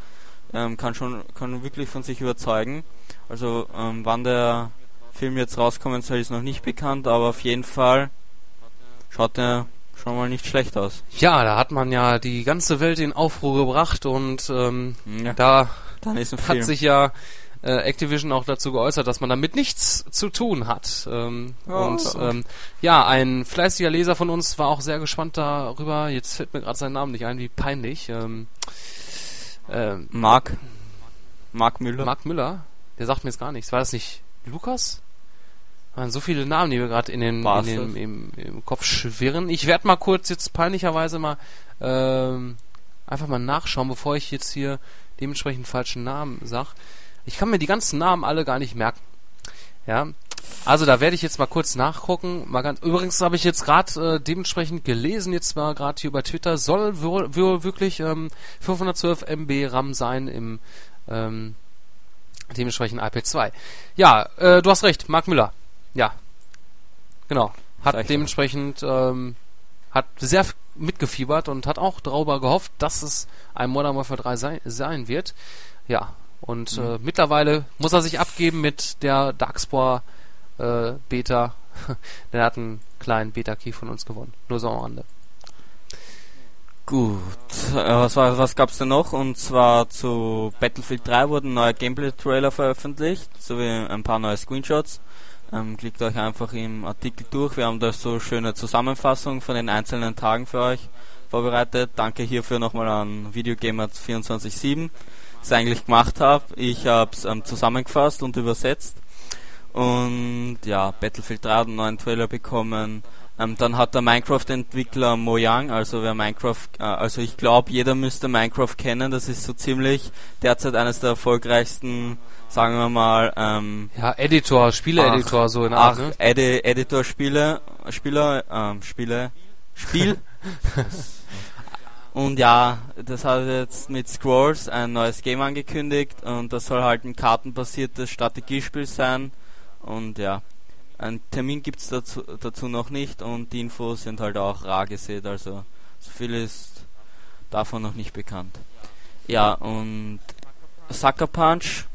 ähm, kann schon kann wirklich von sich überzeugen. Also ähm, wann der Film jetzt rauskommen soll, ist noch nicht bekannt, aber auf jeden Fall schaut er schon mal nicht schlecht aus. Ja, da hat man ja die ganze Welt in Aufruhr gebracht und ähm, ja, da hat sich ja äh, Activision auch dazu geäußert, dass man damit nichts zu tun hat. Ähm, oh. Und ähm, ja, ein fleißiger Leser von uns war auch sehr gespannt darüber. Jetzt fällt mir gerade sein Name nicht ein, wie peinlich. Ähm, äh, Mark. Mark Müller. Mark Müller. Der sagt mir jetzt gar nichts. War das nicht Lukas? Waren so viele Namen, die mir gerade in den, in den im, im, Kopf schwirren. Ich werde mal kurz jetzt peinlicherweise mal ähm, einfach mal nachschauen, bevor ich jetzt hier dementsprechend falschen Namen sag. Ich kann mir die ganzen Namen alle gar nicht merken. Ja, also da werde ich jetzt mal kurz nachgucken. Mal ganz, übrigens habe ich jetzt gerade äh, dementsprechend gelesen, jetzt mal gerade hier über Twitter, soll wohl wirklich ähm, 512 MB RAM sein im ähm, dementsprechend iPad 2. Ja, äh, du hast recht, Mark Müller. Ja. Genau. Hat dementsprechend ähm, hat sehr mitgefiebert und hat auch darüber gehofft, dass es ein Modern Warfare 3 sein, sein wird. Ja. Und mhm. äh, mittlerweile muss er sich abgeben mit der Darkspore äh, Beta. der hat einen kleinen Beta-Key von uns gewonnen. Nur so am Rande. Gut, äh, was, war, was gab's denn noch? Und zwar zu Battlefield 3 wurden neue Gameplay-Trailer veröffentlicht, sowie ein paar neue Screenshots. Ähm, klickt euch einfach im Artikel durch. Wir haben da so schöne Zusammenfassung von den einzelnen Tagen für euch vorbereitet. Danke hierfür nochmal an Videogamer247, das ich eigentlich gemacht habe. Ich habe es ähm, zusammengefasst und übersetzt. Und ja, Battlefield 3 hat einen neuen Trailer bekommen. Ähm, dann hat der Minecraft-Entwickler Mojang, also wer Minecraft, äh, also ich glaube, jeder müsste Minecraft kennen. Das ist so ziemlich derzeit eines der erfolgreichsten sagen wir mal, ähm, ja, Editor, Spiele-Editor, so in Art, ne? Edi Editor, Spiele, Spieler, ähm, Spiele, Spiel. und ja, das hat jetzt mit Scrolls ein neues Game angekündigt und das soll halt ein kartenbasiertes Strategiespiel sein. Und ja, ein Termin gibt's dazu, dazu noch nicht und die Infos sind halt auch rar gesät, also so viel ist davon noch nicht bekannt. Ja, und Sucker Punch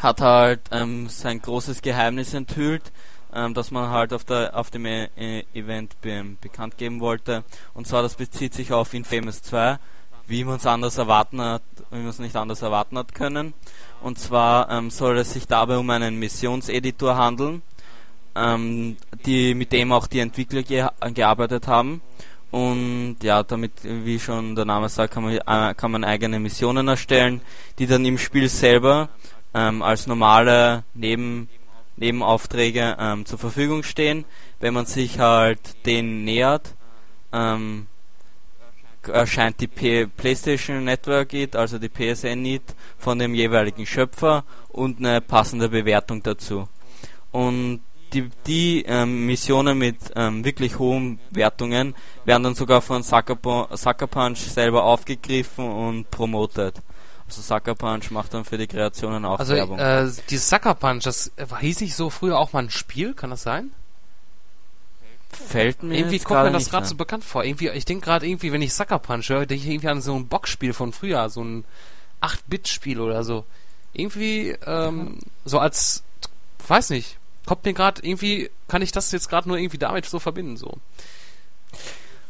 hat halt ähm, sein großes Geheimnis enthüllt, ähm, das man halt auf, der, auf dem e Event be bekannt geben wollte. Und zwar, das bezieht sich auf Infamous 2, wie man es anders erwarten hat, wie man es nicht anders erwarten hat können. Und zwar ähm, soll es sich dabei um einen Missionseditor handeln, ähm, die, mit dem auch die Entwickler ge gearbeitet haben. Und ja, damit, wie schon der Name sagt, kann man, äh, kann man eigene Missionen erstellen, die dann im Spiel selber ähm, als normale Neben, Nebenaufträge ähm, zur Verfügung stehen. Wenn man sich halt denen nähert, ähm, erscheint die P PlayStation Network It, also die PSN It von dem jeweiligen Schöpfer und eine passende Bewertung dazu. Und die, die ähm, Missionen mit ähm, wirklich hohen Wertungen werden dann sogar von Sucker, Sucker Punch selber aufgegriffen und promotet. Also Sucker Punch macht dann für die Kreationen auch also, Werbung. Äh, die Sucker Punch, das hieß ich so früher auch mal ein Spiel, kann das sein? Fällt mir Irgendwie kommt mir das gerade so bekannt vor. Irgendwie, ich denke gerade irgendwie, wenn ich Sucker Punch höre, denke ich irgendwie an so ein Boxspiel von früher, so ein 8-Bit-Spiel oder so. Irgendwie, ähm, so als, weiß nicht, kommt mir gerade irgendwie, kann ich das jetzt gerade nur irgendwie damit so verbinden, so.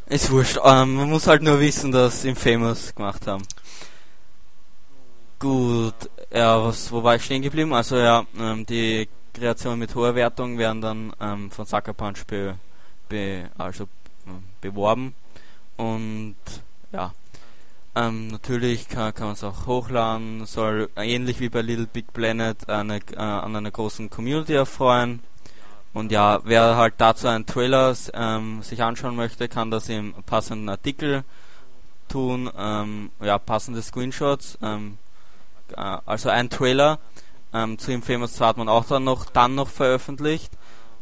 Ist wurscht, ähm, man muss halt nur wissen, dass Infamous gemacht haben. Gut, ja, was, wo war ich stehen geblieben? Also ja, ähm, die Kreationen mit hoher Wertung werden dann ähm, von Sucker Punch be, be, also, äh, beworben und ja, ähm, natürlich kann, kann man es auch hochladen, soll ähnlich wie bei Little Big Planet eine, äh, an einer großen Community erfreuen. Und ja, wer halt dazu einen Trailer ähm, sich anschauen möchte, kann das im passenden Artikel tun. Ähm, ja, passende Screenshots. Ähm, äh, also ein Trailer ähm, zu Infamous 2 hat man auch dann noch, dann noch veröffentlicht.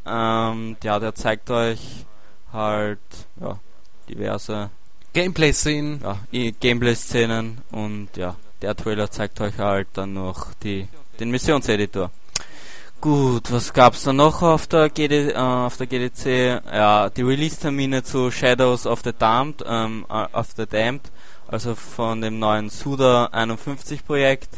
Ähm, ja, der zeigt euch halt ja, diverse Gameplay-Szenen. Ja, Gameplay-Szenen und ja, der Trailer zeigt euch halt dann noch die, den Missionseditor. Gut, was gab's da noch auf der, GD, äh, auf der GDC? Ja, die Release-Termine zu Shadows of the Damned, ähm, äh, of the Damned, also von dem neuen Suda 51 Projekt,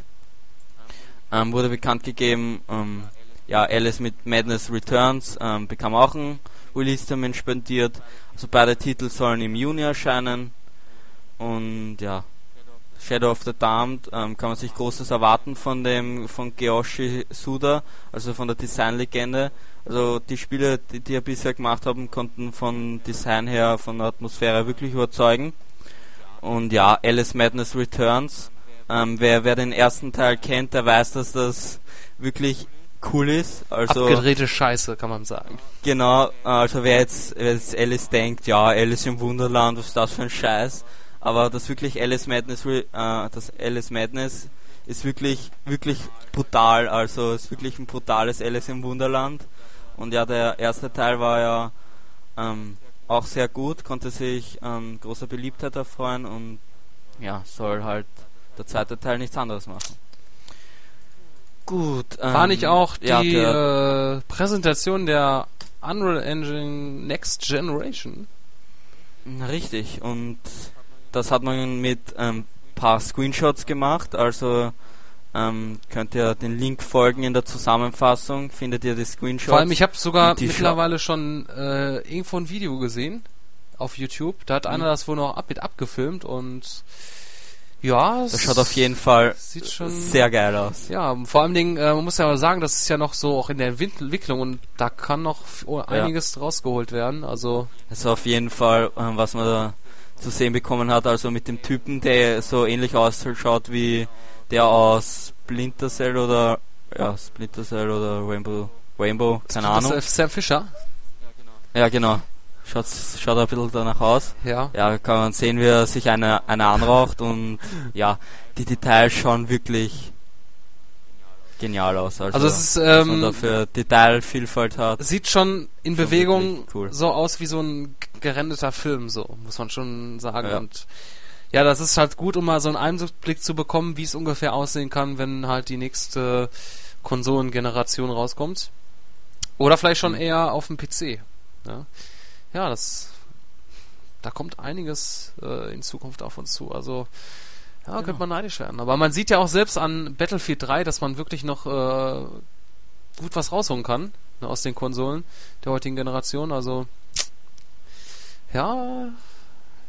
ähm, wurde bekannt gegeben. Ähm, ja, Alice mit Madness Returns ähm, bekam auch ein Release-Termin spendiert. Also beide Titel sollen im Juni erscheinen. Und ja, Shadow of the Damned ähm, kann man sich Großes erwarten von dem von Geoshi Suda, also von der Designlegende. Also die Spiele, die, die er bisher gemacht haben, konnten von Design her, von der Atmosphäre wirklich überzeugen. Und ja, Alice Madness Returns. Ähm, wer, wer den ersten Teil kennt, der weiß, dass das wirklich cool ist. Also Abgedrehte Scheiße, kann man sagen. Genau, also wer jetzt, wer jetzt Alice denkt, ja, Alice im Wunderland, was ist das für ein Scheiß? aber das wirklich Alice Madness, äh, das Alice Madness ist wirklich, wirklich brutal. Also ist wirklich ein brutales Alice im Wunderland. Und ja, der erste Teil war ja ähm, auch sehr gut, konnte sich ähm, großer Beliebtheit erfreuen und ja, soll halt der zweite Teil nichts anderes machen. Gut. Ähm, war nicht auch die ja, äh, Präsentation der Unreal Engine Next Generation? Richtig, und das hat man mit ein ähm, paar Screenshots gemacht, also ähm, könnt ihr den Link folgen in der Zusammenfassung, findet ihr die Screenshots. Vor allem, ich habe sogar mittlerweile schon äh, irgendwo ein Video gesehen auf YouTube. Da hat mhm. einer das wohl noch ab mit abgefilmt und ja, das schaut auf jeden Fall sieht schon sehr geil aus. Ja, vor allem Dingen, äh, man muss ja sagen, das ist ja noch so auch in der Entwicklung und da kann noch einiges ja. rausgeholt werden. Also ist auf jeden Fall, äh, was man da zu sehen bekommen hat, also mit dem Typen, der so ähnlich ausschaut wie der aus Splinter Cell oder ja, Splinter Cell oder Rainbow, Rainbow, keine Splinter Ahnung. Sam Fischer? Ja, genau. Schaut, schaut ein bisschen danach aus. Ja. Ja, kann man sehen, wie er sich eine, eine anraucht und ja, die Details schauen wirklich genial aus. Also, also es ist, ähm, man dafür Detailvielfalt hat. Sieht schon in schon Bewegung cool. so aus wie so ein gerendeter Film, so muss man schon sagen. Ja. Und ja, das ist halt gut, um mal so einen Einblick zu bekommen, wie es ungefähr aussehen kann, wenn halt die nächste Konsolengeneration rauskommt. Oder vielleicht schon mhm. eher auf dem PC. Ja, ja das da kommt einiges äh, in Zukunft auf uns zu. Also ja, genau. könnte man neidisch werden. Aber man sieht ja auch selbst an Battlefield 3, dass man wirklich noch äh, gut was rausholen kann ne, aus den Konsolen der heutigen Generation. Also ja,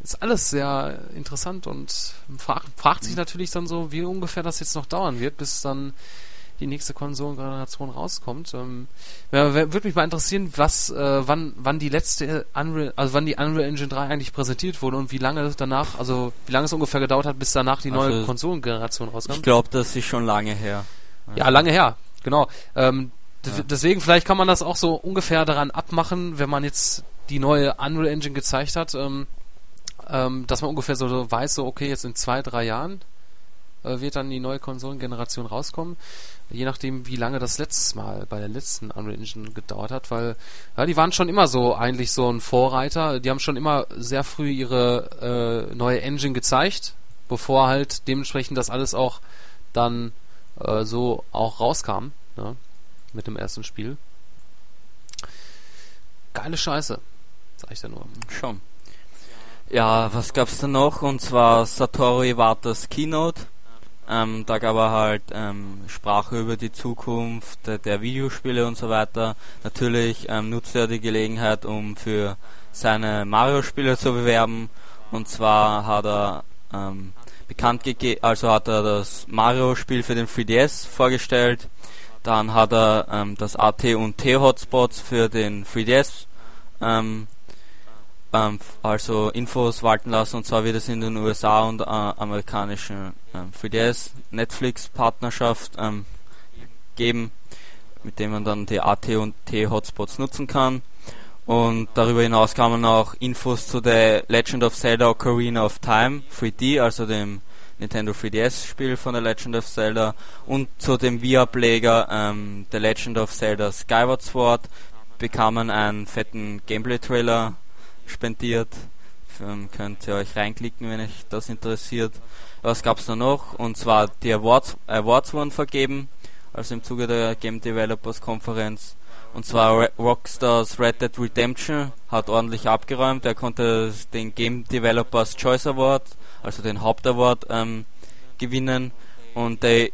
ist alles sehr interessant und fragt, fragt sich mhm. natürlich dann so, wie ungefähr das jetzt noch dauern wird, bis dann die nächste Konsolengeneration rauskommt. Ähm, ja, würde mich mal interessieren, was, äh, wann, wann die letzte Unreal, also wann die Unreal Engine 3 eigentlich präsentiert wurde und wie lange danach, also wie lange es ungefähr gedauert hat, bis danach die also neue Konsolengeneration rauskam. Ich glaube, das ist schon lange her. Ja, lange her, genau. Ähm, ja. Deswegen, vielleicht kann man das auch so ungefähr daran abmachen, wenn man jetzt die neue Unreal Engine gezeigt hat, ähm, ähm, dass man ungefähr so weiß, so okay, jetzt in zwei, drei Jahren äh, wird dann die neue Konsolengeneration rauskommen. Je nachdem, wie lange das letztes Mal bei der letzten Unreal Engine gedauert hat, weil ja, die waren schon immer so eigentlich so ein Vorreiter. Die haben schon immer sehr früh ihre äh, neue Engine gezeigt, bevor halt dementsprechend das alles auch dann äh, so auch rauskam, ne? mit dem ersten Spiel. Geile Scheiße, sag ich da nur. Schon. Ja, was gab's da noch? Und zwar Satoru Iwatas Keynote. Ähm, da gab er halt ähm, Sprache über die Zukunft der, Videospiele und so weiter. Natürlich ähm, nutzt er die Gelegenheit, um für seine Mario-Spiele zu bewerben. Und zwar hat er ähm, bekannt gegeben, also hat er das Mario-Spiel für den 3DS vorgestellt. Dann hat er ähm, das AT und T Hotspots für den 3DS ähm, ähm, also Infos walten lassen und zwar wird es in den USA und äh, amerikanischen ähm, 3DS Netflix Partnerschaft ähm, geben, mit dem man dann die AT und T Hotspots nutzen kann. Und darüber hinaus kann man auch Infos zu der Legend of Zelda Ocarina of Time 3D, also dem Nintendo 3DS Spiel von The Legend of Zelda und zu dem VR-Ableger ähm, The Legend of Zelda Skyward Sword bekamen einen fetten Gameplay-Trailer spendiert Ähm, könnt ihr euch reinklicken, wenn euch das interessiert. Was gab es da noch? Und zwar die Awards, Awards wurden vergeben, also im Zuge der Game Developers Konferenz. Und zwar Rockstars Red Dead Redemption hat ordentlich abgeräumt. Er konnte den Game Developers Choice Award, also den Hauptaward, ähm, gewinnen. Und der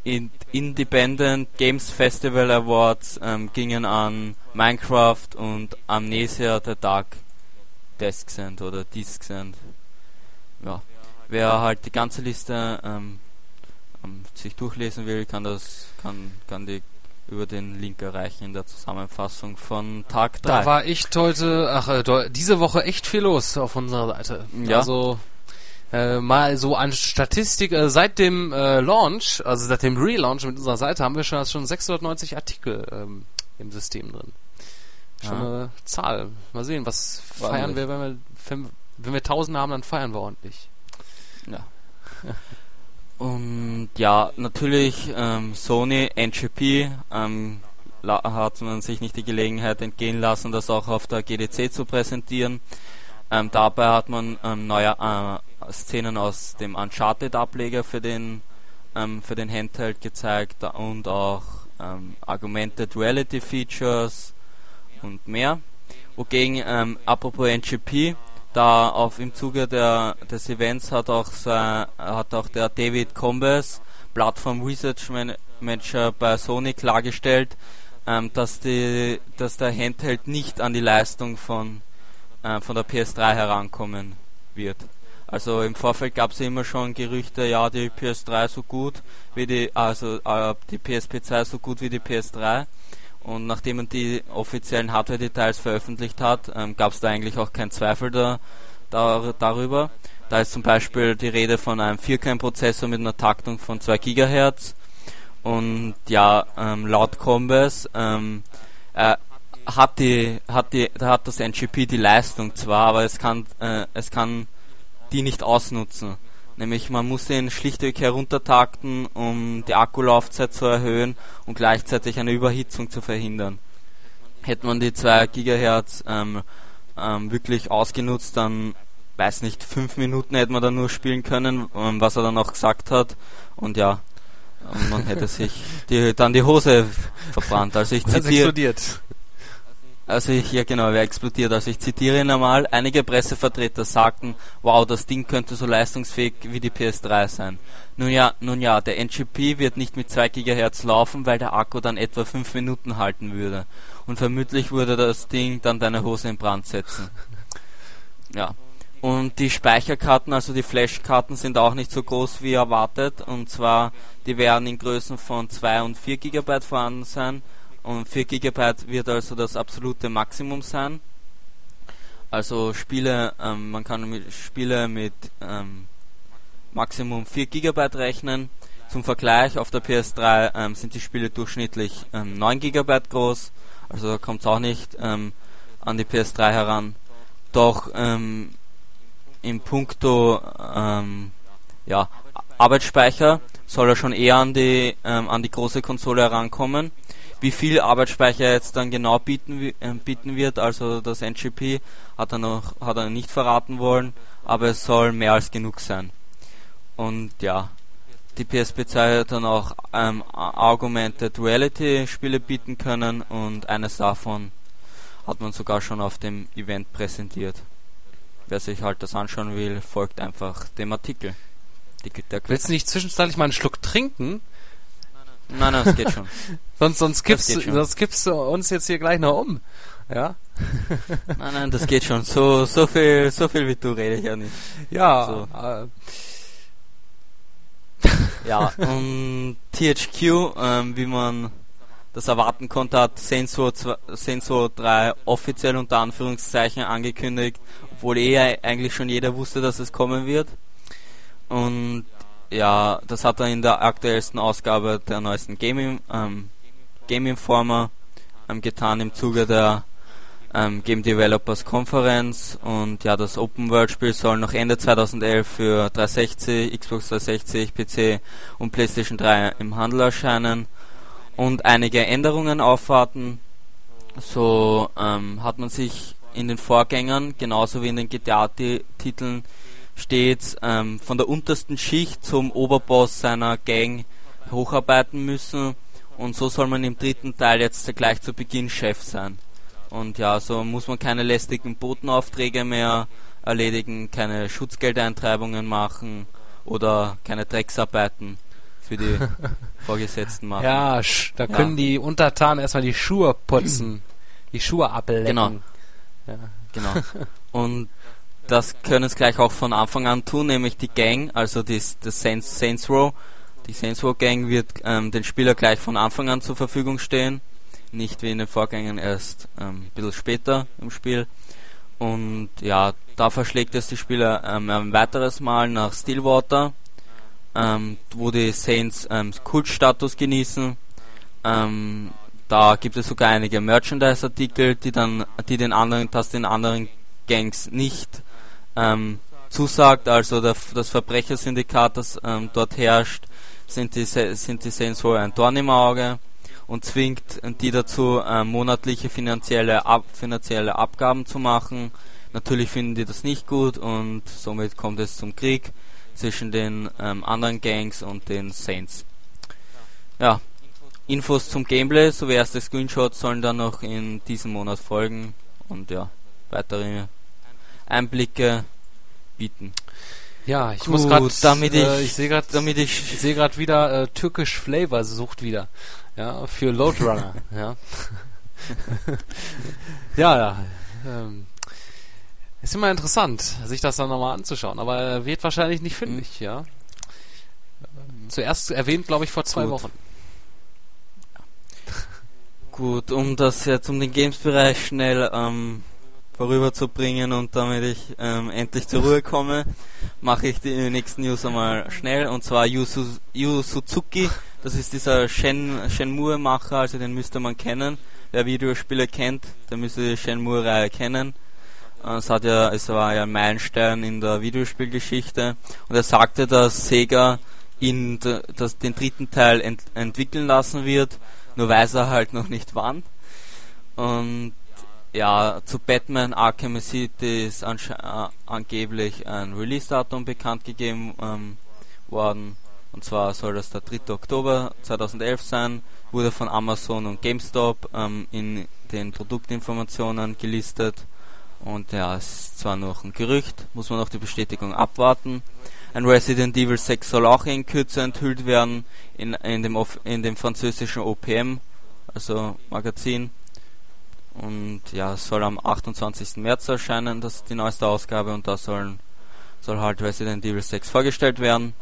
Independent Games Festival Awards ähm, gingen an Minecraft und Amnesia The Dark Descent oder Descent. Ja, wer halt die ganze Liste ähm, ähm, sich durchlesen will, kann das kann kann die über den Link erreichen in der Zusammenfassung von Tag 3. Da war echt heute, ach, äh, diese Woche echt viel los auf unserer Seite. Ja. Also äh, mal so an Statistik, äh, seit dem äh, Launch, also seit dem Relaunch mit unserer Seite, haben wir schon, schon 690 Artikel ähm, im System drin. Schon ja. eine Zahl. Mal sehen, was feiern wir, wenn wir, wenn wir 1000 haben, dann feiern wir ordentlich. Ja. Und ja, natürlich ähm, Sony, NGP, ähm, hat man sich nicht die Gelegenheit entgehen lassen, das auch auf der GDC zu präsentieren. Ähm, dabei hat man ähm, neue äh, Szenen aus dem Uncharted-Ableger für den ähm, für den Handheld gezeigt und auch ähm, Augmented Reality Features und mehr. Wogegen, ähm, apropos NGP, da auf im Zuge der, des Events hat auch, so, hat auch der David Combes, Plattform Research Manager bei Sony, klargestellt, ähm, dass, die, dass der Handheld nicht an die Leistung von, äh, von der PS3 herankommen wird. Also im Vorfeld gab es immer schon Gerüchte, ja, die PS3 so gut wie die, also äh, die PSP 2 so gut wie die PS3. Und nachdem man die offiziellen Hardware-Details veröffentlicht hat, ähm, gab es da eigentlich auch keinen Zweifel da, da, darüber. Da ist zum Beispiel die Rede von einem 4K-Prozessor mit einer Taktung von 2 GHz. Und ja, ähm, laut Combes ähm, äh, hat die hat die hat das NGP die Leistung zwar, aber es kann äh, es kann die nicht ausnutzen. Nämlich man muss ihn schlichtweg heruntertakten, um die Akkulaufzeit zu erhöhen und gleichzeitig eine Überhitzung zu verhindern. Hätte man die 2 GHz ähm, ähm, wirklich ausgenutzt, dann weiß nicht, 5 Minuten hätte man dann nur spielen können, ähm, was er dann auch gesagt hat. Und ja, man hätte sich die, dann die Hose verbrannt. Also ich zitiere. Also ich, ja genau, wer explodiert. Also ich zitiere ihn einmal, einige Pressevertreter sagten, wow, das Ding könnte so leistungsfähig wie die PS3 sein. Nun ja, nun ja, der NGP wird nicht mit 2 GHz laufen, weil der Akku dann etwa 5 Minuten halten würde. Und vermutlich würde das Ding dann deine Hose in Brand setzen. Ja. Und die Speicherkarten, also die Flashkarten, sind auch nicht so groß wie erwartet. Und zwar, die werden in Größen von 2 und 4 GB vorhanden sein und 4 GB wird also das absolute Maximum sein. Also Spiele, ähm, man kann mit Spiele mit ähm, Maximum 4 GB rechnen. Zum Vergleich, auf der PS3 ähm, sind die Spiele durchschnittlich 9 ähm, GB groß, also kommt es auch nicht ähm, an die PS3 heran. Doch ähm, im Punkto ja, Arbeitsspeicher soll er schon eher an die, an die große Konsole herankommen. Wie viel Arbeitsspeicher jetzt dann genau bieten, äh, bieten wird, also das NGP, hat er noch hat er nicht verraten wollen, aber es soll mehr als genug sein. Und ja, die PSP 2 hat dann auch ähm, Augmented Reality Spiele bieten können und eines davon hat man sogar schon auf dem Event präsentiert. Wer sich halt das anschauen will, folgt einfach dem Artikel. Willst du nicht zwischenzeitlich mal einen Schluck trinken? Nein, nein, das geht schon. sonst, sonst, kippst, sonst kippst du uns jetzt hier gleich noch um. Ja? nein, nein, das geht schon. So, so viel, so viel wie du rede ich ja nicht. Ja. So. Äh. ja, und THQ, ähm, wie man das erwarten konnte, hat Sensor, 2, Sensor 3 offiziell unter Anführungszeichen angekündigt, obwohl eh eigentlich schon jeder wusste, dass es kommen wird. Und ja, das hat er in der aktuellsten Ausgabe der neuesten Game, ähm, Game Informer ähm, getan im Zuge der ähm, Game Developers Konferenz und ja, das Open World Spiel soll noch Ende 2011 für 360, Xbox 360, PC und PlayStation 3 im Handel erscheinen und einige Änderungen aufwarten. So ähm, hat man sich in den Vorgängern, genauso wie in den GTA-Titeln, stets ähm, von der untersten Schicht zum Oberboss seiner Gang hocharbeiten müssen. Und so soll man im dritten Teil jetzt gleich zu Beginn Chef sein. Und ja, so muss man keine lästigen Botenaufträge mehr erledigen, keine Schutzgeldeintreibungen machen oder keine Drecksarbeiten für die Vorgesetzten machen. Ja, da können ja. die Untertanen erstmal die Schuhe putzen, die Schuhe ablecken. Genau. Ja. Genau. Und das können es gleich auch von Anfang an tun, nämlich die Gang, also das, das Saints, Saints Row. Die Saints Row Gang wird ähm, den Spieler gleich von Anfang an zur Verfügung stehen, nicht wie in den Vorgängern erst ähm, ein bisschen später im Spiel. Und ja, da verschlägt es die Spieler ähm, ein weiteres Mal nach Stillwater, ähm, wo die Saints ähm, Kultstatus genießen. Ähm, da gibt es sogar einige Merchandise-Artikel, die dann, die den anderen, das den anderen Gangs nicht ähm, zusagt. Also der, das Verbrechersyndikat, das ähm, dort herrscht, sind die, sind die Saints wohl ein Dorn im Auge und zwingt die dazu, äh, monatliche finanzielle, Ab finanzielle Abgaben zu machen. Natürlich finden die das nicht gut und somit kommt es zum Krieg zwischen den ähm, anderen Gangs und den Saints. Ja, Infos zum Gameplay sowie erste Screenshots sollen dann noch in diesem Monat folgen und ja, weitere Einblicke bieten. Ja, ich Gut, muss gerade, damit ich, äh, ich sehe gerade, damit ich, ich sehe gerade wieder äh, türkisch Flavor sucht wieder, ja, für Loadrunner, ja. ja, ja. Ähm, ist immer interessant, sich das dann nochmal anzuschauen, aber er wird wahrscheinlich nicht fündig, mhm. ja. Zuerst erwähnt, glaube ich, vor zwei Gut. Wochen. Gut, um das jetzt um den Games-Bereich schnell ähm, vorüberzubringen und damit ich ähm, endlich zur Ruhe komme, mache ich die nächsten News einmal schnell und zwar Yu, Yu Suzuki, das ist dieser Shen, Shenmue-Macher, also den müsste man kennen. Wer Videospiele kennt, der müsste die Shenmue-Reihe kennen. Es, hat ja, es war ja ein Meilenstein in der Videospielgeschichte und er sagte, dass Sega ihn das, den dritten Teil ent, entwickeln lassen wird nur weiß er halt noch nicht wann. Und ja, zu Batman Arkham City ist äh, angeblich ein Release-Datum bekannt gegeben ähm, worden. Und zwar soll das der 3. Oktober 2011 sein, wurde von Amazon und GameStop ähm, in den Produktinformationen gelistet. Und ja, es ist zwar noch ein Gerücht, muss man noch die Bestätigung abwarten. Ein Resident Evil 6 soll auch in Kürze enthüllt werden in, in, dem, in dem französischen OPM, also Magazin. Und ja, es soll am 28. März erscheinen, das ist die neueste Ausgabe und da sollen, soll halt Resident Evil 6 vorgestellt werden.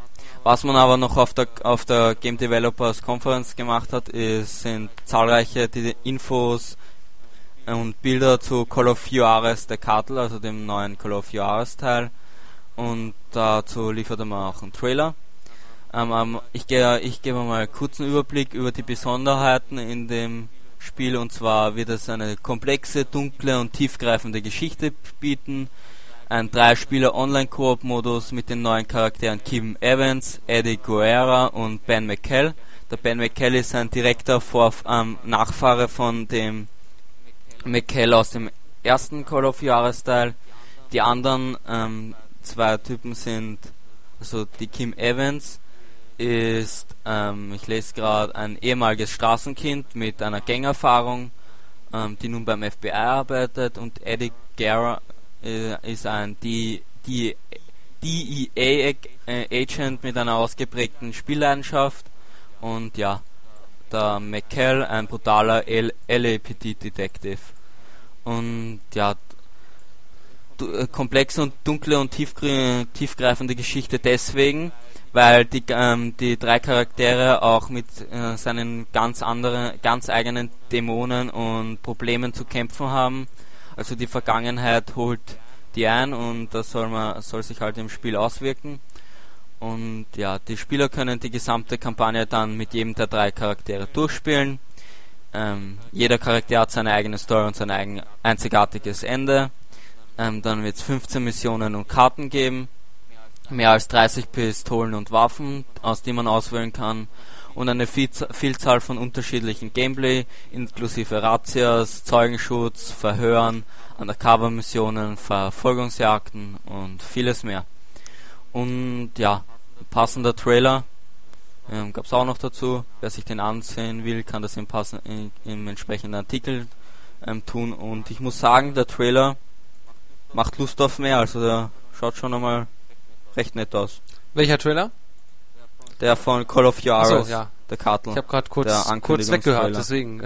Was man aber noch auf der, auf der Game Developers Conference gemacht hat, ist, sind zahlreiche Infos und Bilder zu Call of Juarez der Kartel, also dem neuen Call of Juarez Teil und dazu liefert er mir auch einen Trailer. Ähm, ähm, ich, gehe, ich gebe mal einen kurzen Überblick über die Besonderheiten in dem Spiel und zwar wird es eine komplexe, dunkle und tiefgreifende Geschichte bieten. Ein Dreispieler Online-Koop-Modus mit den neuen Charakteren Kim Evans, Eddie Guerra und Ben McKell. Der Ben McKell ist ein direkter Vorf ähm, Nachfahre von dem McKell aus dem ersten Call of Juarez-Teil. Die anderen ähm, zwei Typen sind, also die Kim Evans ist, ähm, ich lese gerade, ein ehemaliges Straßenkind mit einer Gängerfahrung, ähm, die nun beim FBI arbeitet und Eddie Guerra äh, ist ein DEA-Agent mit einer ausgeprägten Spielleidenschaft und ja, der McKell, ein brutaler LAPD-Detective. Und ja, äh, komplexe und dunkle und tiefgreifende Geschichte deswegen, weil die, ähm, die drei Charaktere auch mit äh, seinen ganz anderen, ganz eigenen Dämonen und Problemen zu kämpfen haben. Also die Vergangenheit holt die ein und das soll man soll sich halt im Spiel auswirken. Und ja, die Spieler können die gesamte Kampagne dann mit jedem der drei Charaktere durchspielen. Ähm, jeder Charakter hat seine eigene Story und sein eigen einzigartiges Ende. Ähm, dann wird es 15 Missionen und Karten geben. Mehr als 30 Pistolen und Waffen, aus denen man auswählen kann. und eine Vielzahl von unterschiedlichen Gameplay, inklusive Razzias, Zeugenschutz, Verhören, Undercover-Missionen, Verfolgungsjagden und vieles mehr. Und ja, passender Trailer ähm, gab es auch noch dazu. Wer sich den ansehen will, kann das im, passen, in, im entsprechenden Artikel ähm, tun. Und ich muss sagen, der Trailer macht Lust auf mehr. Also der schaut schon einmal recht nett aus. Welcher Trailer? Der von Call of Juarez, so, ja. der Kartel. Ich habe gerade kurz, kurz weggehört, deswegen.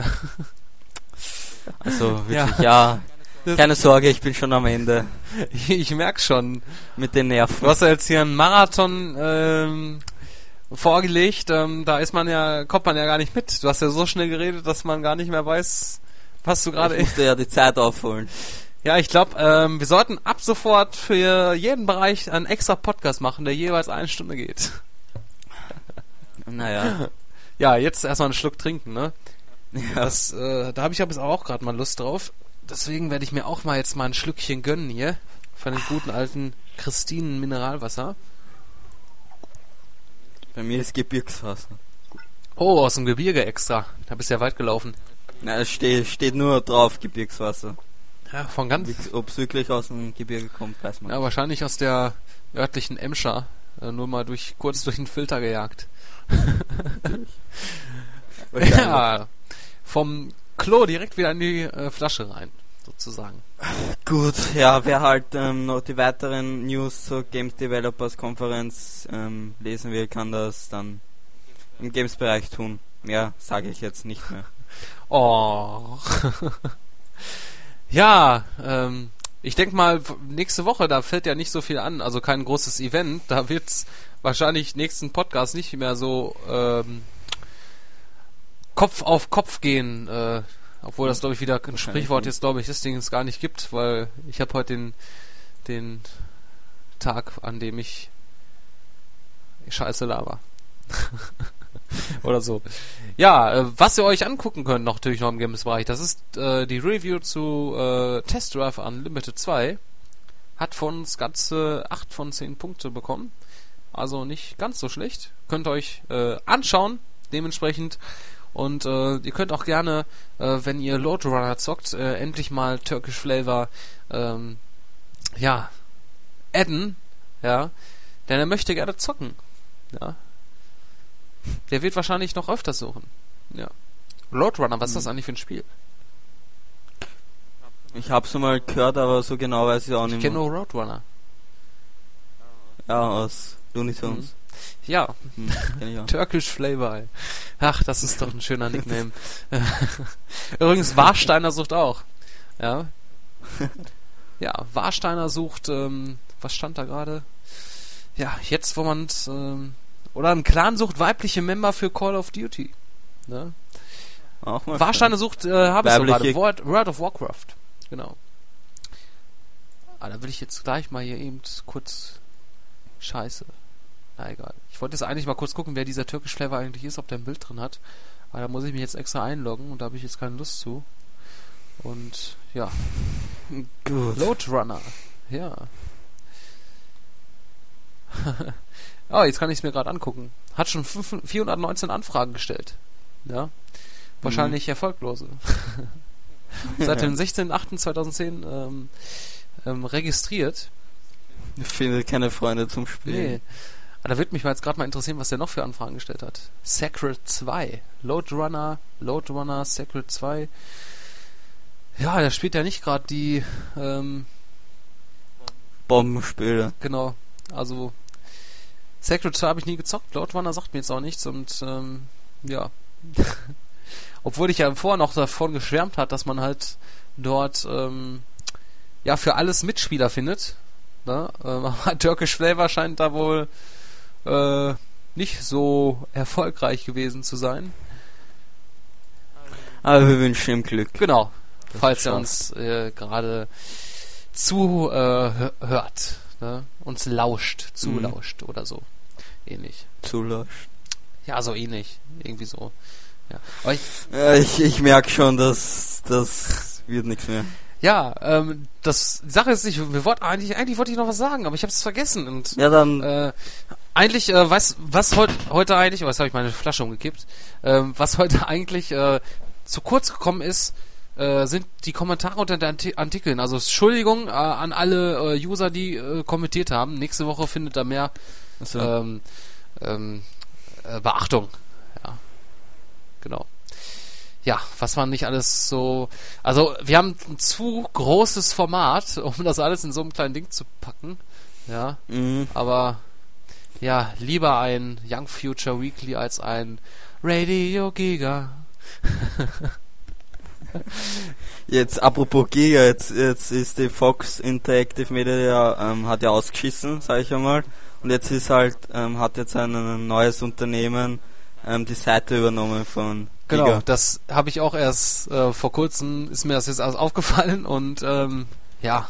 Also wirklich, ja. ja. Keine Sorge, ich bin schon am Ende. ich merk schon. Mit den Nerven. Du hast ja jetzt hier einen Marathon ähm, vorgelegt, ähm, da ist man ja, kommt man ja gar nicht mit. Du hast ja so schnell geredet, dass man gar nicht mehr weiß, was du gerade. Ich musste ja die Zeit aufholen. Ja, ich glaube, ähm, wir sollten ab sofort für jeden Bereich einen extra Podcast machen, der jeweils eine Stunde geht. Naja. Ja, jetzt erstmal einen Schluck trinken, ne? Ja. Das, äh, da habe ich aber auch gerade mal Lust drauf. Deswegen werde ich mir auch mal jetzt mal ein Schlückchen gönnen hier. Von dem guten alten Christinen Mineralwasser. Bei mir ist Gebirgswasser. Oh, aus dem Gebirge extra. Da bist du ja weit gelaufen. Na, es steht, steht nur drauf Gebirgswasser. Ja, von ganz. Ob es wirklich aus dem Gebirge kommt, weiß man. Ja, wahrscheinlich aus der örtlichen Emscher. Äh, nur mal durch kurz durch den Filter gejagt. ja, vom Klo direkt wieder in die äh, Flasche rein, sozusagen. Gut, ja, wer halt ähm, noch die weiteren News zur Games Developers Konferenz ähm, lesen will, kann das dann im Games-Bereich tun. Mehr sage ich jetzt nicht mehr. Oh. ja, ähm, ich denke mal, nächste Woche, da fällt ja nicht so viel an, also kein großes Event. Da wird's wahrscheinlich nächsten Podcast nicht mehr so ähm, Kopf auf Kopf gehen. Äh, obwohl das, glaube ich, wieder ein Sprichwort jetzt, glaube ich, das Ding es gar nicht gibt, weil ich habe heute den, den Tag, an dem ich Scheiße laber. Oder so. Ja, äh, was ihr euch angucken könnt, noch natürlich noch im Games-Bereich, das ist äh, die Review zu äh, Test Drive Unlimited 2. Hat von uns ganze 8 von 10 Punkte bekommen. Also nicht ganz so schlecht. Könnt ihr euch äh, anschauen, dementsprechend. Und äh, ihr könnt auch gerne, äh, wenn ihr Lord Runner zockt, äh, endlich mal Turkish Flavor ähm, ja, adden, ja, denn er möchte gerne zocken. Ja. Der wird wahrscheinlich noch öfter suchen. Ja. Lord Runner, was ist das hm. eigentlich für ein Spiel? Ich hab's mal gehört, aber so genau weiß ich auch ich nicht. Ich kenne nur Roadrunner. Ja, aus Looney Tunes. Mhm. Ja, hm, Turkish Flavor. Ach, das ist doch ein schöner Nickname. Übrigens, Warsteiner sucht auch. Ja. Ja, Warsteiner sucht, ähm, was stand da gerade? Ja, jetzt, wo man ähm, oder ein Clan sucht weibliche Member für Call of Duty. Ne? Auch mal Warsteiner sucht, äh, habe ich so gerade. World, World of Warcraft. Genau. Ah, da will ich jetzt gleich mal hier eben kurz Scheiße. Na egal. Ich wollte jetzt eigentlich mal kurz gucken, wer dieser Turkish Flavor eigentlich ist, ob der ein Bild drin hat. Aber da muss ich mich jetzt extra einloggen und da habe ich jetzt keine Lust zu. Und ja. Gut. Loadrunner. Ja. oh, jetzt kann ich es mir gerade angucken. Hat schon 5, 419 Anfragen gestellt. Ja. Wahrscheinlich mhm. erfolglose. Seit dem 16.08.2010 ähm, ähm, registriert. Ich finde keine Freunde zum Spielen. Nee. Aber da würde mich mal jetzt gerade mal interessieren, was der noch für Anfragen gestellt hat. Sacred 2. Loadrunner, Loadrunner, Sacred 2. Ja, der spielt ja nicht gerade die ähm, Bombenspiele. Genau. Also Sacred 2 habe ich nie gezockt. Loadrunner sagt mir jetzt auch nichts und ähm, ja. Obwohl ich ja vorher noch davon geschwärmt hat, dass man halt dort ähm, ja für alles Mitspieler findet. Ne? Ähm, Turkish Flavor scheint da wohl äh, nicht so erfolgreich gewesen zu sein. Aber wir wünschen ihm Glück. Genau. Das falls er uns äh, gerade zuhört, äh, ne? uns lauscht, zulauscht mhm. oder so. Ähnlich. Zulauscht. Ja, so ähnlich. Irgendwie so. Ja, ich, ja, ich, ich merke schon, dass das wird nichts mehr. Ja, ähm, das die Sache ist, ich, wir wollten eigentlich, eigentlich wollte ich noch was sagen, aber ich habe es vergessen und ja dann äh, eigentlich, äh, was, was heut, heute eigentlich, was habe ich meine Flasche umgekippt, ähm, was heute eigentlich äh, zu kurz gekommen ist, äh, sind die Kommentare unter den Artikeln. Also Entschuldigung äh, an alle äh, User, die äh, kommentiert haben. Nächste Woche findet da mehr so. ähm, ähm, äh, Beachtung. Ja, genau. Ja, was man nicht alles so. Also wir haben ein zu großes Format, um das alles in so einem kleinen Ding zu packen. Ja, mhm. aber ja, lieber ein Young Future Weekly als ein Radio Giga. jetzt, apropos Giga, jetzt, jetzt ist die Fox Interactive Media ähm, hat ja ausgeschissen, sag ich einmal. Und jetzt ist halt, ähm, hat jetzt ein, ein neues Unternehmen ähm, die Seite übernommen von Giga. Genau, das habe ich auch erst äh, vor kurzem, ist mir das jetzt aufgefallen und ähm, ja.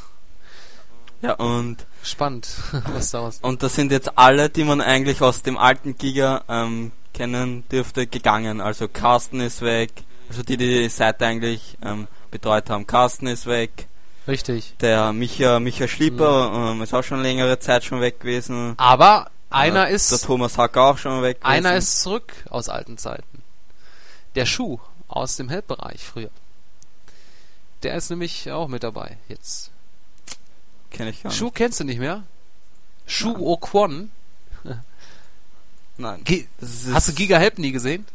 Ja, und spannend, was da was. Und das sind jetzt alle, die man eigentlich aus dem alten Giga ähm, kennen dürfte, gegangen. Also Carsten ist weg, also die, die die Seite eigentlich ähm, betreut haben. Carsten ist weg. Richtig. Der Micha, Micha Schlieper mhm. ähm, ist auch schon längere Zeit schon weg gewesen. Aber einer äh, ist. Der Thomas Hacker auch schon weg gewesen. Einer ist zurück aus alten Zeiten. Der Schuh aus dem Helpbereich früher. Der ist nämlich auch mit dabei jetzt. Kenn ich gar nicht. Schuh kennst du nicht mehr? Schuh Okwon? Nein. Ge Hast du Giga Help nie gesehen?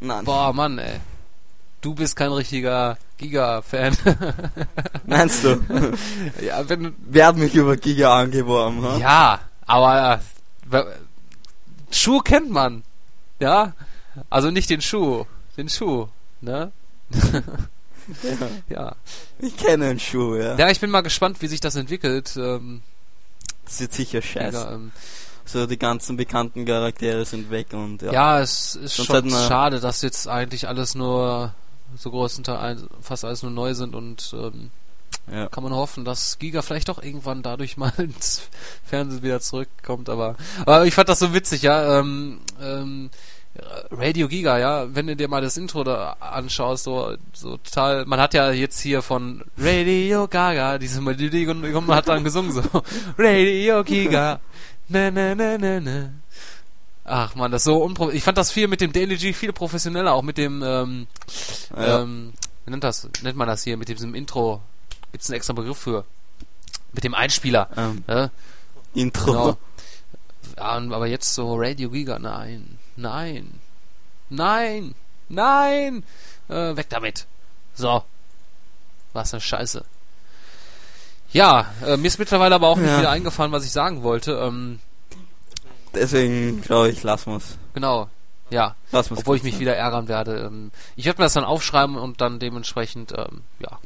Nein. Boah, Mann, ey du bist kein richtiger Giga-Fan. Meinst du? ja, wenn Wer hat mich über Giga angeworben? Ha? Ja, aber äh, Schuh kennt man. Ja, also nicht den Schuh, den Schuh, ne? ja. ja. Ich kenne den Schuh, ja. Ja, ich bin mal gespannt, wie sich das entwickelt. Ähm, das wird sicher scheiße. Giga, ähm, so die ganzen bekannten Charaktere sind weg und ja. Ja, es ist Sonst schon schade, dass jetzt eigentlich alles nur so großen Teil fast alles nur neu sind und ähm, ja. kann man hoffen, dass Giga vielleicht doch irgendwann dadurch mal ins Fernsehen wieder zurückkommt. Aber, aber ich fand das so witzig, ja. Ähm, ähm, Radio Giga, ja, wenn du dir mal das Intro da anschaust, so, so total, man hat ja jetzt hier von Radio Gaga diese Melodie und man hat dann gesungen so Radio Giga, ne ne ne ne ne Ach man, das ist so unpro Ich fand das viel mit dem Daily G viel professioneller, auch mit dem, ähm, ja. ähm, wie nennt das, nennt man das hier, mit diesem Intro. Gibt's einen extra Begriff für? Mit dem Einspieler. Ähm, ja? Intro. Genau. Ja, aber jetzt so Radio Giga, nein, nein, nein, nein, äh, weg damit. So. Was eine Scheiße. Ja, äh, mir ist mittlerweile aber auch ja. nicht wieder eingefallen, was ich sagen wollte. Ähm, Deswegen glaube ich, lassen wir. Genau, ja. Lassen Obwohl ich mich sein. wieder ärgern werde. Ähm, ich werde mir das dann aufschreiben und dann dementsprechend, ähm, ja,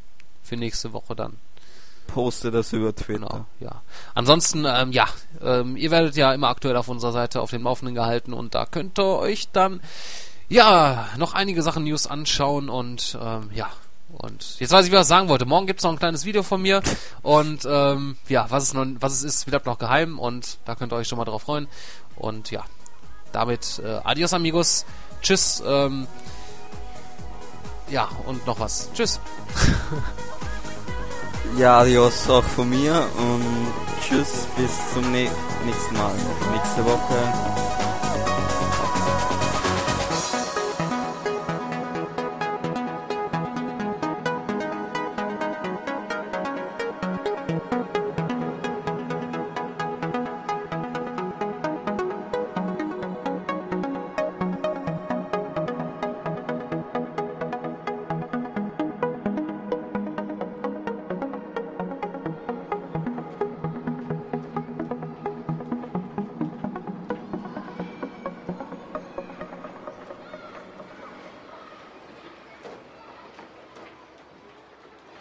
für nächste Woche dann. Poste das über Twitter. Genau, ja. Ansonsten, ähm, ja, ähm, ihr werdet ja immer aktuell auf unserer Seite auf dem Laufenden gehalten und da könnt ihr euch dann, ja, noch einige Sachen News anschauen und, ähm, ja, und jetzt weiß ich, was ich sagen wollte. Morgen gibt es noch ein kleines Video von mir. Und ähm, ja, was es, noch, was es ist, bleibt noch geheim. Und da könnt ihr euch schon mal drauf freuen. Und ja, damit äh, adios amigos. Tschüss. Ähm, ja, und noch was. Tschüss. ja, adios auch von mir. Und tschüss, bis zum nächsten Mal. Nächste Woche.